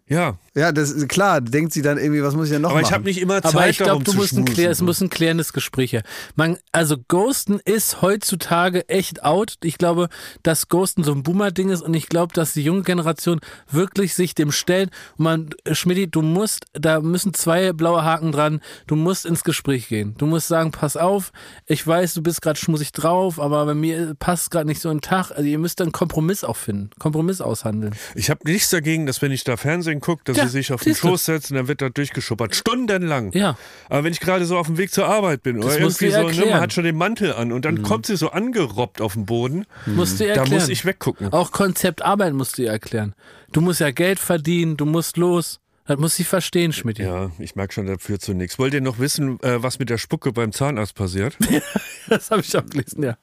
Ja, Ja, das ist klar, denkt sie dann irgendwie, was muss ich denn noch aber machen? ich habe nicht immer Zeit Aber ich darum glaube, du zu musst ein klär, es muss ein klärendes Gespräch her. Man, also Ghosten ist heutzutage echt out. Ich glaube, dass Ghosten so ein Boomer-Ding ist und ich glaube, dass die junge Generation wirklich sich dem stellt. Und man, Schmidti, du musst, da müssen zwei blaue Haken dran. Du musst ins Gespräch gehen. Du musst sagen, pass auf, ich weiß, du bist gerade schmusig drauf, aber bei mir passt gerade nicht so ein Tag. Also ihr müsst dann einen Kompromiss auch finden, Kompromiss aushandeln. Ich habe nichts dagegen, dass wenn ich da Fernsehen gucke, dass Ja, sie sich auf den. Schoß setzt und dann wird da durchgeschuppert. Stundenlang. Ja. Aber wenn ich gerade so auf dem Weg zur Arbeit bin oder Das du irgendwie so, ne, erklären. man hat schon den Mantel an und dann kommt sie so angerobbt auf den Boden, Musst du ihr da erklären. muss ich weggucken. Auch Konzept Arbeit musst du ihr erklären. Du musst ja Geld verdienen, du musst los. Das muss sie verstehen, Schmidt. Ja, ich merke schon, das führt zu nichts. Wollt ihr noch wissen, äh, was mit der Spucke beim Zahnarzt passiert? Das habe ich auch gelesen, ja.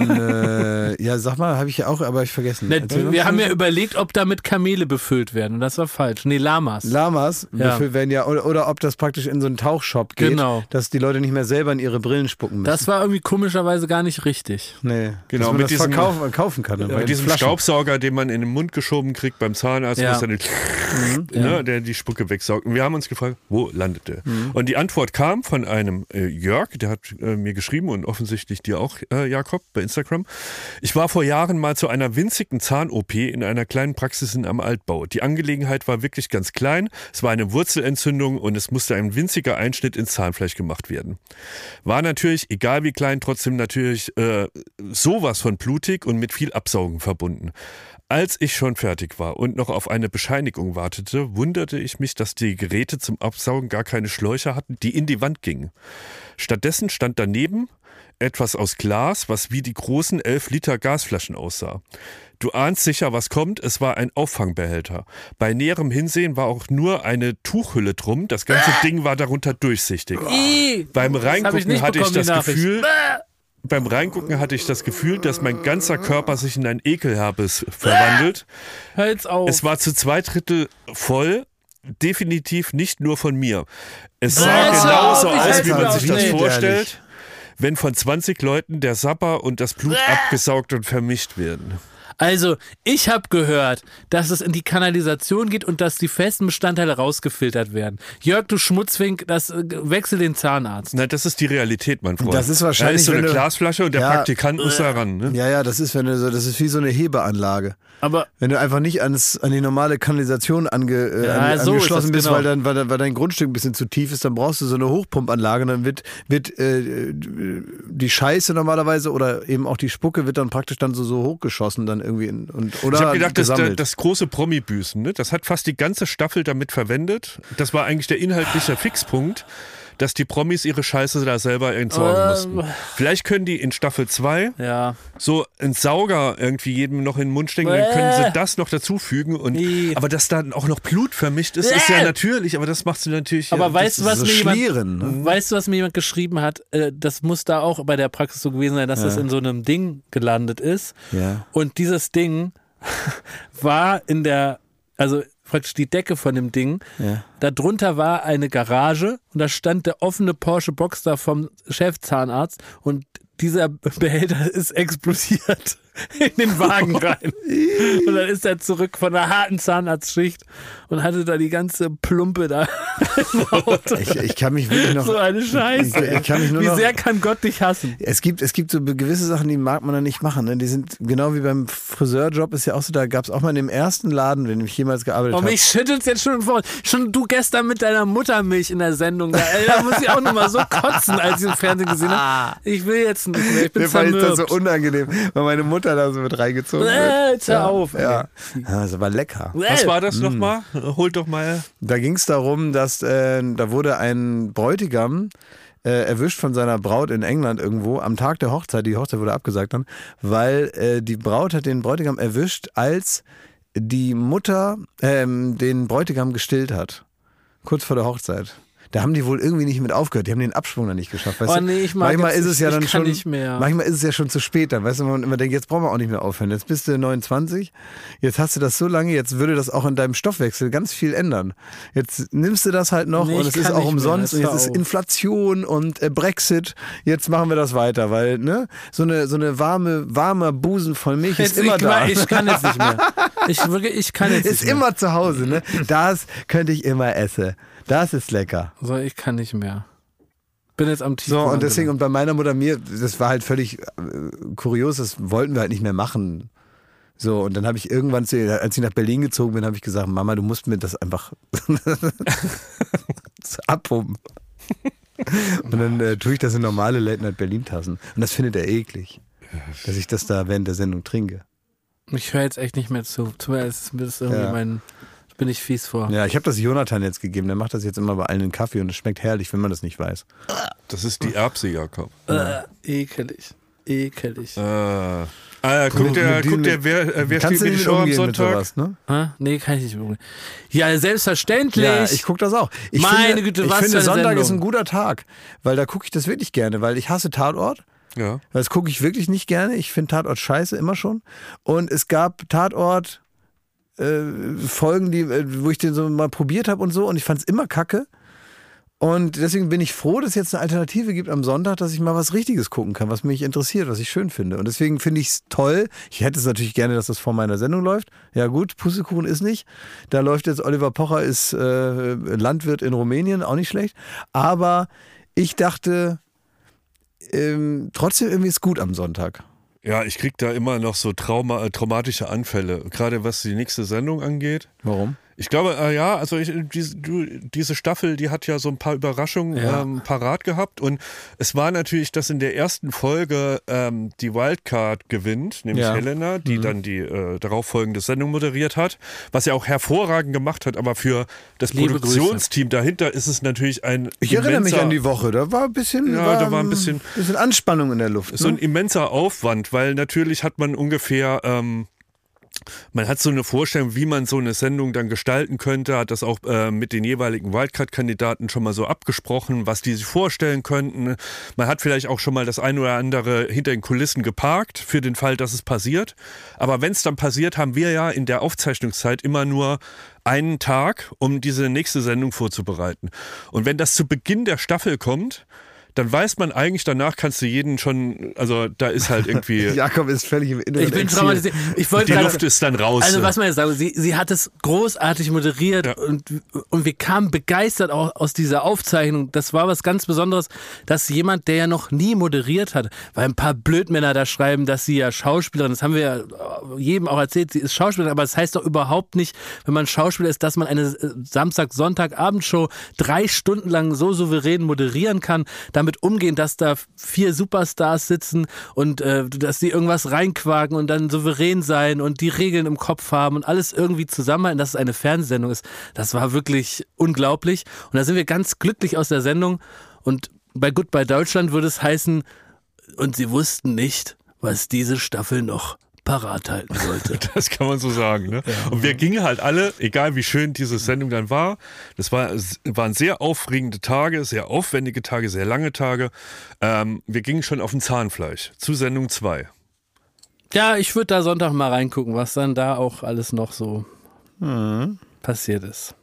äh, ja, sag mal, habe ich ja auch, aber ich vergessen. Ne, wir haben ja überlegt, ob damit Kamele befüllt werden und das war falsch. Nee, Lamas. Lamas Ja. befüllt werden ja, oder, oder ob das praktisch in so einen Tauchshop geht, Genau. dass die Leute nicht mehr selber in ihre Brillen spucken müssen. das war irgendwie komischerweise gar nicht richtig. nee, Genau, dass man mit das diesem- verkaufen, kaufen kann. aber Mit diesem Flaschen. Staubsauger, den man in den Mund geschoben kriegt beim Zahnarzt, Ja. muss dann ne, der die Spucke wegsaugt. Und wir haben uns gefragt, wo landet der? Und die Antwort kam von einem äh, Jörg, der hat äh, mir geschrieben und offensichtlich dir auch, äh, Jakob, bei Instagram. Ich war vor Jahren mal zu einer winzigen Zahn-OP in einer kleinen Praxis in einem Altbau. Die Angelegenheit war wirklich ganz klein. Es war eine Wurzelentzündung und es musste ein winziger Einschnitt ins Zahnfleisch gemacht werden. War natürlich, egal wie klein, trotzdem natürlich äh, sowas von blutig und mit viel Absaugen verbunden. Als ich schon fertig war und noch auf eine Bescheinigung wartete, wunderte ich mich, dass die Geräte zum Absaugen gar keine Schläuche hatten, die in die Wand gingen. Stattdessen stand daneben etwas aus Glas, was wie die großen 11 Liter Gasflaschen aussah. Du ahnst sicher, was kommt. Es war ein Auffangbehälter. Bei näherem Hinsehen war auch nur eine Tuchhülle drum. Das ganze Ding war darunter durchsichtig. Ih, Beim ich Reingucken nicht hatte ich das. Gefühl, beim Reingucken hatte ich das Gefühl, dass mein ganzer Körper sich in ein Ekelherpes verwandelt. hör jetzt auf. Es war zu zwei Drittel voll. Definitiv nicht nur von mir. Es sah Was? genauso aus, wie man sich das Nee. vorstellt, wenn von 20 Leuten der Sapper und das Blut abgesaugt und vermischt werden. Also, ich habe gehört, dass es in die Kanalisation geht und dass die festen Bestandteile rausgefiltert werden. Jörg, du Schmutzfink, das äh, wechsel den Zahnarzt. Nein, das ist die Realität, mein Freund. Das ist wahrscheinlich, Da ist so eine du- Glasflasche und der Ja. Praktikant muss da ran. Ne? Ja, ja, das ist, wenn du so, das ist wie so eine Hebeanlage. Aber Wenn du einfach nicht ans, an die normale Kanalisation ange, äh, Ja, an, so angeschlossen bist, genau. weil, dein, weil, weil dein Grundstück ein bisschen zu tief ist, dann brauchst du so eine Hochpumpanlage und dann wird, wird äh, die Scheiße normalerweise oder eben auch die Spucke wird dann praktisch dann so, so hochgeschossen dann irgendwie in, und, oder Ich habe gedacht, das, das große Promi-Büßen, ne? das hat fast die ganze Staffel damit verwendet. Das war eigentlich der inhaltliche Fixpunkt. Dass die Promis ihre Scheiße da selber entsorgen Ähm. mussten. Vielleicht können die in Staffel 2 Ja. so einen Sauger irgendwie jedem noch in den Mund stecken, dann können sie das noch dazufügen. Und, Nee. aber dass da auch noch Blut vermischt ist, ist ja natürlich, aber das machst du natürlich. Aber ja, weißt du, was so mir jemand, ne? weißt du, was mir jemand geschrieben hat? Äh, Das muss da auch bei der Praxis so gewesen sein, dass das in so einem Ding gelandet ist. Ja. Und dieses Ding war in der, also praktisch die Decke von dem Ding. Ja. Darunter war eine Garage und da stand der offene Porsche Boxster vom Chefzahnarzt und dieser Behälter ist explodiert in den Wagen rein. Und dann ist er zurück von einer harten Zahnarztschicht und hatte da die ganze Plumpe da. Ich, ich kann mich wirklich noch. So eine Scheiße. Ich- ich kann mich nur Wie noch- sehr kann Gott dich hassen? Es gibt, es gibt so gewisse Sachen, die mag man dann nicht machen. Ne? Die sind genau wie beim Friseurjob ist ja auch so, da gab es auch mal in dem ersten Laden, in dem ich jemals gearbeitet Oh, habe. mich schüttelt's jetzt schon vor. Schon du gestern mit deiner Muttermilch in der Sendung. Da, ey, da muss ich auch nochmal so kotzen, als ich im Fernsehen gesehen habe. Ich will jetzt nicht mehr. Ich bin Mir fand ich das so zermürbt. unangenehm, weil meine Mutter da so mit reingezogen Äh, wird. jetzt hör auf. ey. Ja. ja, das war lecker. was war das Hm. nochmal? Holt doch mal. Da ging es darum, dass äh, da wurde ein Bräutigam äh, erwischt von seiner Braut in England irgendwo am Tag der Hochzeit. Die Hochzeit wurde abgesagt dann, weil äh, die Braut hat den Bräutigam erwischt, als die Mutter ähm, den Bräutigam gestillt hat. Kurz vor der Hochzeit. Da haben die wohl irgendwie nicht mit aufgehört. Die haben den Absprung dann nicht geschafft. Weißt Oh nee, ich mag manchmal ist es ja dann schon. mehr. Manchmal ist es ja schon zu spät dann. Weißt du, man immer denkt, jetzt brauchen wir auch nicht mehr aufhören. Jetzt bist du 29. Jetzt hast du das so lange. Jetzt würde das auch in deinem Stoffwechsel ganz viel ändern. Jetzt nimmst du das halt noch Nee, und es ist auch mehr. umsonst. Und Jetzt ist. Inflation und äh, Brexit. Jetzt machen wir das weiter, weil ne so eine so eine warme warmer Busen voll Milch Jetzt, ist immer ich, da. Ich kann jetzt nicht mehr. Ich, wirklich, ich kann jetzt ist nicht mehr. immer zu Hause. Ne, das könnte ich immer essen. Das ist lecker. So, ich kann nicht mehr. Bin jetzt am Tief. So, und deswegen, und bei meiner Mutter mir, das war halt völlig äh, kurios, das wollten wir halt nicht mehr machen. So, und dann habe ich irgendwann, zu als ich nach Berlin gezogen bin, habe ich gesagt, Mama, du musst mir das einfach abpumpen. Und dann äh, tue ich das in normale Late Night Berlin-Tassen. Und das findet er eklig, dass ich das da während der Sendung trinke. Ich höre jetzt echt nicht mehr zu. Es ist irgendwie Ja. mein. Bin ich fies vor. Ja, ich habe das Jonathan jetzt gegeben, der macht das jetzt immer bei allen in Kaffee und es schmeckt herrlich, wenn man das nicht weiß. Das ist die Erbse, Jakob. Äh, ekelig. Ekelig. Äh, ah, ja, guck diesem- guck der, wer, wer Kannst steht nicht Show am umgehen mit Sonntag? sowas, ne? Nee, kann ich nicht mehr. Ja, selbstverständlich. Ja, ich gucke das auch. Ich Meine finde, Güte, ich was finde für eine Sonntag Sendung. ist ein guter Tag, weil da gucke ich das wirklich gerne, weil ich hasse Tatort. Ja. Das gucke ich wirklich nicht gerne. Ich finde Tatort scheiße, immer schon. Und es gab Tatort äh, Folgen, die, äh, wo ich den so mal probiert habe und so und ich fand es immer kacke. Und deswegen bin ich froh, dass es jetzt eine Alternative gibt am Sonntag, dass ich mal was Richtiges gucken kann, was mich interessiert, was ich schön finde. Und deswegen finde ich es toll. Ich hätte es natürlich gerne, dass das vor meiner Sendung läuft. Ja gut, Pustekuchen ist nicht. Da läuft jetzt Oliver Pocher, ist äh, Landwirt in Rumänien, auch nicht schlecht. Aber ich dachte, ähm, trotzdem irgendwie ist gut am Sonntag. Ja, ich krieg da immer noch so Trauma, äh, traumatische Anfälle, gerade was die nächste Sendung angeht. Warum? Ich glaube, äh, ja, also ich, diese, du, diese Staffel, die hat ja so ein paar Überraschungen Ja. ähm, parat gehabt und es war natürlich, dass in der ersten Folge ähm, die Wildcard gewinnt, nämlich Ja. Helena, die dann die äh, darauffolgende Sendung moderiert hat, was ja auch hervorragend gemacht hat, aber für das Liebe Produktionsteam dahinter ist es natürlich ein Ich erinnere mich an die Woche. Da war ein bisschen, Ja, da war ein bisschen- bisschen Anspannung in der Luft. so ein Ne? immenser Aufwand, weil natürlich hat man ungefähr, ähm, man hat so eine Vorstellung, wie man so eine Sendung dann gestalten könnte, hat das auch äh, mit den jeweiligen Wildcard-Kandidaten schon mal so abgesprochen, was die sich vorstellen könnten. Man hat vielleicht auch schon mal das eine oder andere hinter den Kulissen geparkt, für den Fall, dass es passiert. Aber wenn es dann passiert, haben wir ja in der Aufzeichnungszeit immer nur einen Tag, um diese nächste Sendung vorzubereiten. Und wenn das zu Beginn der Staffel kommt, dann weiß man eigentlich, danach kannst du jeden schon, also da ist halt irgendwie, Jakob ist völlig im Inneren Ich bin Exil. traumatisiert. Ich wollte die gerade Luft ist dann raus. Also was man jetzt sagen, sie, sie hat es großartig moderiert Ja. und, und wir kamen begeistert auch aus dieser Aufzeichnung. Das war was ganz Besonderes, dass jemand, der ja noch nie moderiert hat, weil ein paar Blödmänner da schreiben, dass sie ja Schauspielerin, das haben wir ja jedem auch erzählt, sie ist Schauspielerin, aber das heißt doch überhaupt nicht, wenn man Schauspieler ist, dass man eine äh, Samstag-Sonntag-Abendshow drei Stunden lang so souverän moderieren kann. Da damit umgehen, dass da vier Superstars sitzen und äh, dass die irgendwas reinquaken und dann souverän sein und die Regeln im Kopf haben und alles irgendwie zusammenhalten, dass es eine Fernsehsendung ist. Das war wirklich unglaublich. Und da sind wir ganz glücklich aus der Sendung. Und bei Goodbye Deutschland würde es heißen, und sie wussten nicht, was diese Staffel noch parat halten sollte. Das kann man so sagen. Ne? Und wir gingen halt alle, egal wie schön diese Sendung dann war, das war, waren sehr aufregende Tage, sehr aufwendige Tage, sehr lange Tage. Ähm, wir gingen schon auf dem Zahnfleisch zu Sendung 2. Ja, ich würde da Sonntag mal reingucken, was dann da auch alles noch so passiert ist.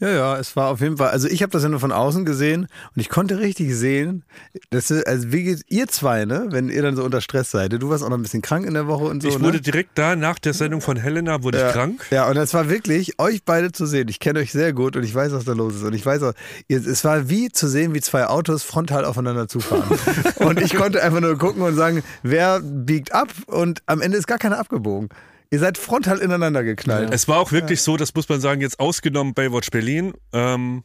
Ja, ja, es war auf jeden Fall, also ich habe das ja nur von außen gesehen und ich konnte richtig sehen, dass, also wie geht ihr zwei, ne, wenn ihr dann so unter Stress seid. Du warst auch noch ein bisschen krank in der Woche und so. Ich ne? wurde direkt da, nach der Sendung von Helena, wurde ja. ich krank. Ja, und es war wirklich, euch beide zu sehen. Ich kenne euch sehr gut und ich weiß, was da los ist. Und ich weiß auch, ihr, es war wie zu sehen, wie zwei Autos frontal aufeinander zufahren. und ich konnte einfach nur gucken und sagen, wer biegt ab und am Ende ist gar keiner abgebogen. Ihr seid frontal ineinander geknallt. Es war auch wirklich so, das muss man sagen, jetzt ausgenommen Baywatch Berlin. Ähm,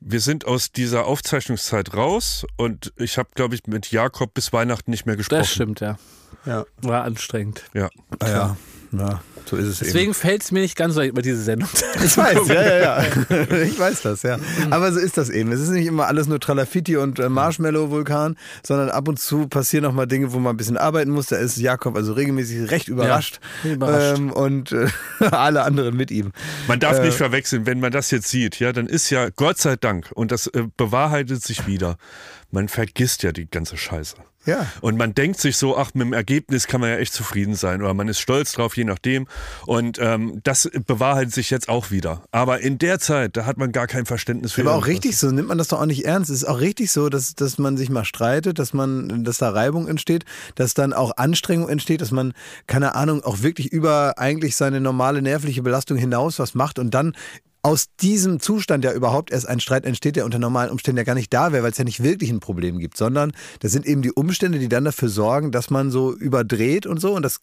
wir sind aus dieser Aufzeichnungszeit raus und ich habe, glaube ich, mit Jakob bis Weihnachten nicht mehr gesprochen. Das stimmt, ja. Ja. War anstrengend. Ja. Ah, ja. ja, so ist es eben. Deswegen fällt es mir nicht ganz so leicht, über diese Sendung zu Ich weiß, ja, ja, ja. Ich weiß das, ja. Aber so ist das eben. Es ist nicht immer alles nur Tralafitti und äh, Marshmallow-Vulkan, sondern ab und zu passieren auch mal Dinge, wo man ein bisschen arbeiten muss. Da ist Jakob also regelmäßig recht überrascht. überrascht. Ähm, und äh, alle anderen mit ihm. Man darf Äh, nicht verwechseln, wenn man das jetzt sieht, ja, dann ist ja Gott sei Dank, und das äh, bewahrheitet sich wieder, man vergisst ja die ganze Scheiße. Ja. Und man denkt sich so, ach, mit dem Ergebnis kann man ja echt zufrieden sein oder man ist stolz drauf, je nachdem. Und ähm, das bewahrheitet sich jetzt auch wieder. Aber in der Zeit, da hat man gar kein Verständnis für Aber auch richtig so, nimmt man das doch auch nicht ernst. Es ist auch richtig so, dass, dass man sich mal streitet, dass man, dass da Reibung entsteht, dass dann auch Anstrengung entsteht, dass man, keine Ahnung, auch wirklich über eigentlich seine normale nervliche Belastung hinaus was macht und dann aus diesem Zustand ja überhaupt erst ein Streit entsteht, der unter normalen Umständen ja gar nicht da wäre, weil es ja nicht wirklich ein Problem gibt, sondern das sind eben die Umstände, die dann dafür sorgen, dass man so überdreht und so. Und das,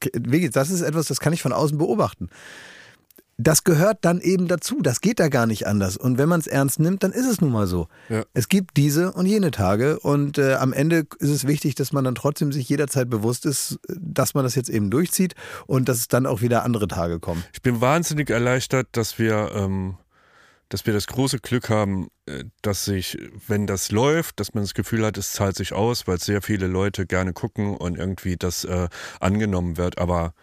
das ist etwas, das kann ich von außen beobachten das gehört dann eben dazu. Das geht da gar nicht anders. Und wenn man es ernst nimmt, dann ist es nun mal so. Ja. Es gibt diese und jene Tage und äh, am Ende ist es wichtig, dass man dann trotzdem sich jederzeit bewusst ist, dass man das jetzt eben durchzieht und dass es dann auch wieder andere Tage kommen. Ich bin wahnsinnig erleichtert, dass wir, ähm, dass wir das große Glück haben, äh, dass sich, wenn das läuft, dass man das Gefühl hat, es zahlt sich aus, weil sehr viele Leute gerne gucken und irgendwie das äh, angenommen wird. Aber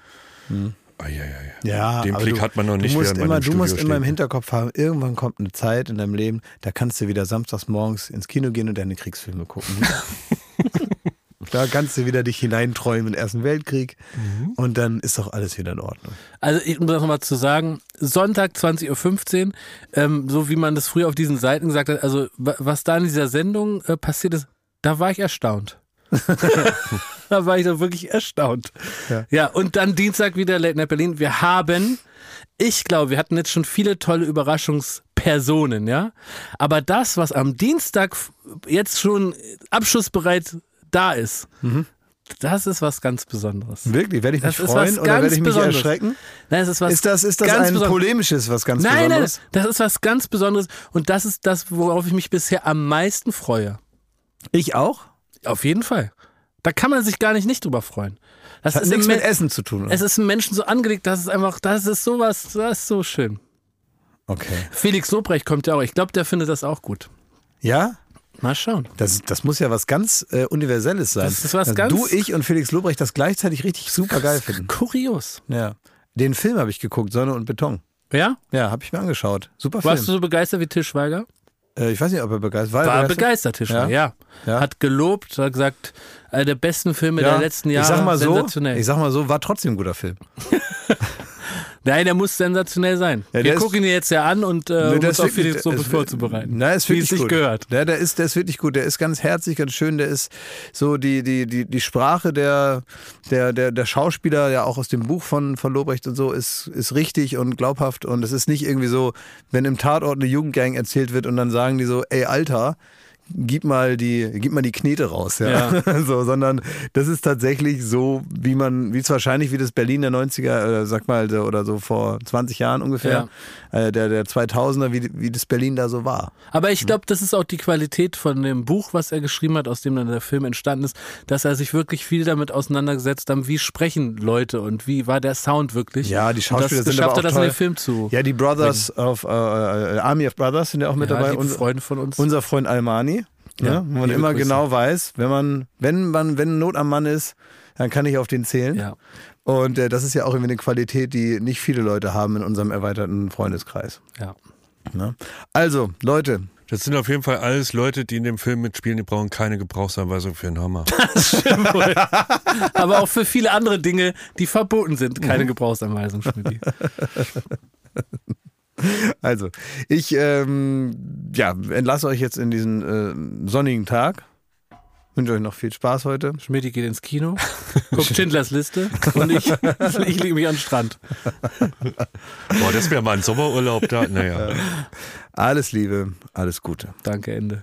ah, ja, ja, ja. Ja, den Blick du, hat man noch nicht, du musst immer, im Du musst immer im steht. Hinterkopf haben, irgendwann kommt eine Zeit in deinem Leben, da kannst du wieder samstags morgens ins Kino gehen und deine Kriegsfilme gucken. da kannst du wieder dich hineinträumen in den Ersten Weltkrieg Mhm. und dann ist doch alles wieder in Ordnung. Also ich muss das nochmal zu sagen, Sonntag 20.15 Uhr, ähm, so wie man das früher auf diesen Seiten gesagt hat, also wa- was da in dieser Sendung äh, passiert ist, da war ich erstaunt. da war ich doch wirklich erstaunt. Ja. Ja. und dann Dienstag wieder Late Night Berlin. Wir haben, ich glaube, wir hatten jetzt schon viele tolle Überraschungspersonen, ja. Aber das, was am Dienstag jetzt schon abschussbereit da ist, das ist was ganz Besonderes. Wirklich, werde ich mich Das freuen oder werde ich mich Besonderes. erschrecken? Nein, es ist was Ist das, ist das ganz ein Besonderes. polemisches, was ganz Nein, nein, Besonderes? das ist was ganz Besonderes und das ist das, worauf ich mich bisher am meisten freue. Ich auch? Auf jeden Fall. Da kann man sich gar nicht nicht drüber freuen. Das Das hat ist nichts mit Essen zu tun. oder? Es ist Menschen so angelegt, das ist einfach, das ist sowas, das ist so schön. Okay. Felix Lobrecht kommt ja auch. Ich glaube, der findet das auch gut. Ja? Mal schauen. Das, das muss ja was ganz äh, Universelles sein. Das ist was Dass ganz- Du, ich und Felix Lobrecht das gleichzeitig richtig super geil finden. Kurios. Ja. Den Film habe ich geguckt, Sonne und Beton. Ja? Ja, habe ich mir angeschaut. Super Warst du Film. so begeistert wie Til Schweiger? Äh, ich weiß nicht, ob er begeistert war. er War begeistert, Til Schweiger, ja. Ja. Hat gelobt, hat gesagt, einer der besten Filme der letzten Jahre. Ich sag mal so, ich sag mal so, war trotzdem ein guter Film. Nein, der muss sensationell sein. Ja, Wir der ist- gucken ihn jetzt ja an und äh, Nee, um uns auf wirklich- Felix Suppe ist- vorzubereiten. Na, ist wie wirklich es sich gehört. Ja, der ist, der ist wirklich gut. Der ist ganz herzlich, ganz schön. Der ist so die, die, die, die Sprache der, der, der, der Schauspieler, ja auch aus dem Buch von, von Lobrecht und so, ist, ist richtig und glaubhaft. Und es ist nicht irgendwie so, wenn im Tatort eine Jugendgang erzählt wird und dann sagen die so, ey, Alter, gib mal die, gib mal die Knete raus, ja. so, sondern das ist tatsächlich so, wie man, wie es wahrscheinlich wie das Berlin der 90er, äh, sag mal, oder so vor 20 Jahren ungefähr, äh, der, der 2000er, wie, wie das Berlin da so war. Aber ich glaube, das ist auch die Qualität von dem Buch, was er geschrieben hat, aus dem dann der Film entstanden ist, dass er sich wirklich viel damit auseinandergesetzt hat, wie sprechen Leute und wie war der Sound wirklich. Ja, die Schauspieler und das sind aber auch hat, das in toll. den Film zu. Ja, die Brothers of, äh, äh, Army of Brothers sind ja auch mit Ja, dabei. Freunde von uns. Unser Freund Almani, ja, wo man immer Grüße. genau weiß, wenn man, wenn man, wenn Not am Mann ist, dann kann ich auf den zählen. Ja. Und äh, das ist ja auch irgendwie eine Qualität, die nicht viele Leute haben in unserem erweiterten Freundeskreis. Ja. Ne? Also, Leute, Das sind auf jeden Fall alles Leute, die in dem Film mitspielen, die brauchen keine Gebrauchsanweisung für einen Hammer. Aber auch für viele andere Dinge, die verboten sind, keine Gebrauchsanweisung, Schmidt. also, ich ähm, ja, entlasse euch jetzt in diesen äh, sonnigen Tag. Wünsche euch noch viel Spaß heute. Schmidt geht ins Kino, guckt Schindlers Liste und ich, ich lege mich an den Strand. Boah, das wäre mal ein Sommerurlaub da. Naja. Alles Liebe, alles Gute. Danke, Ende.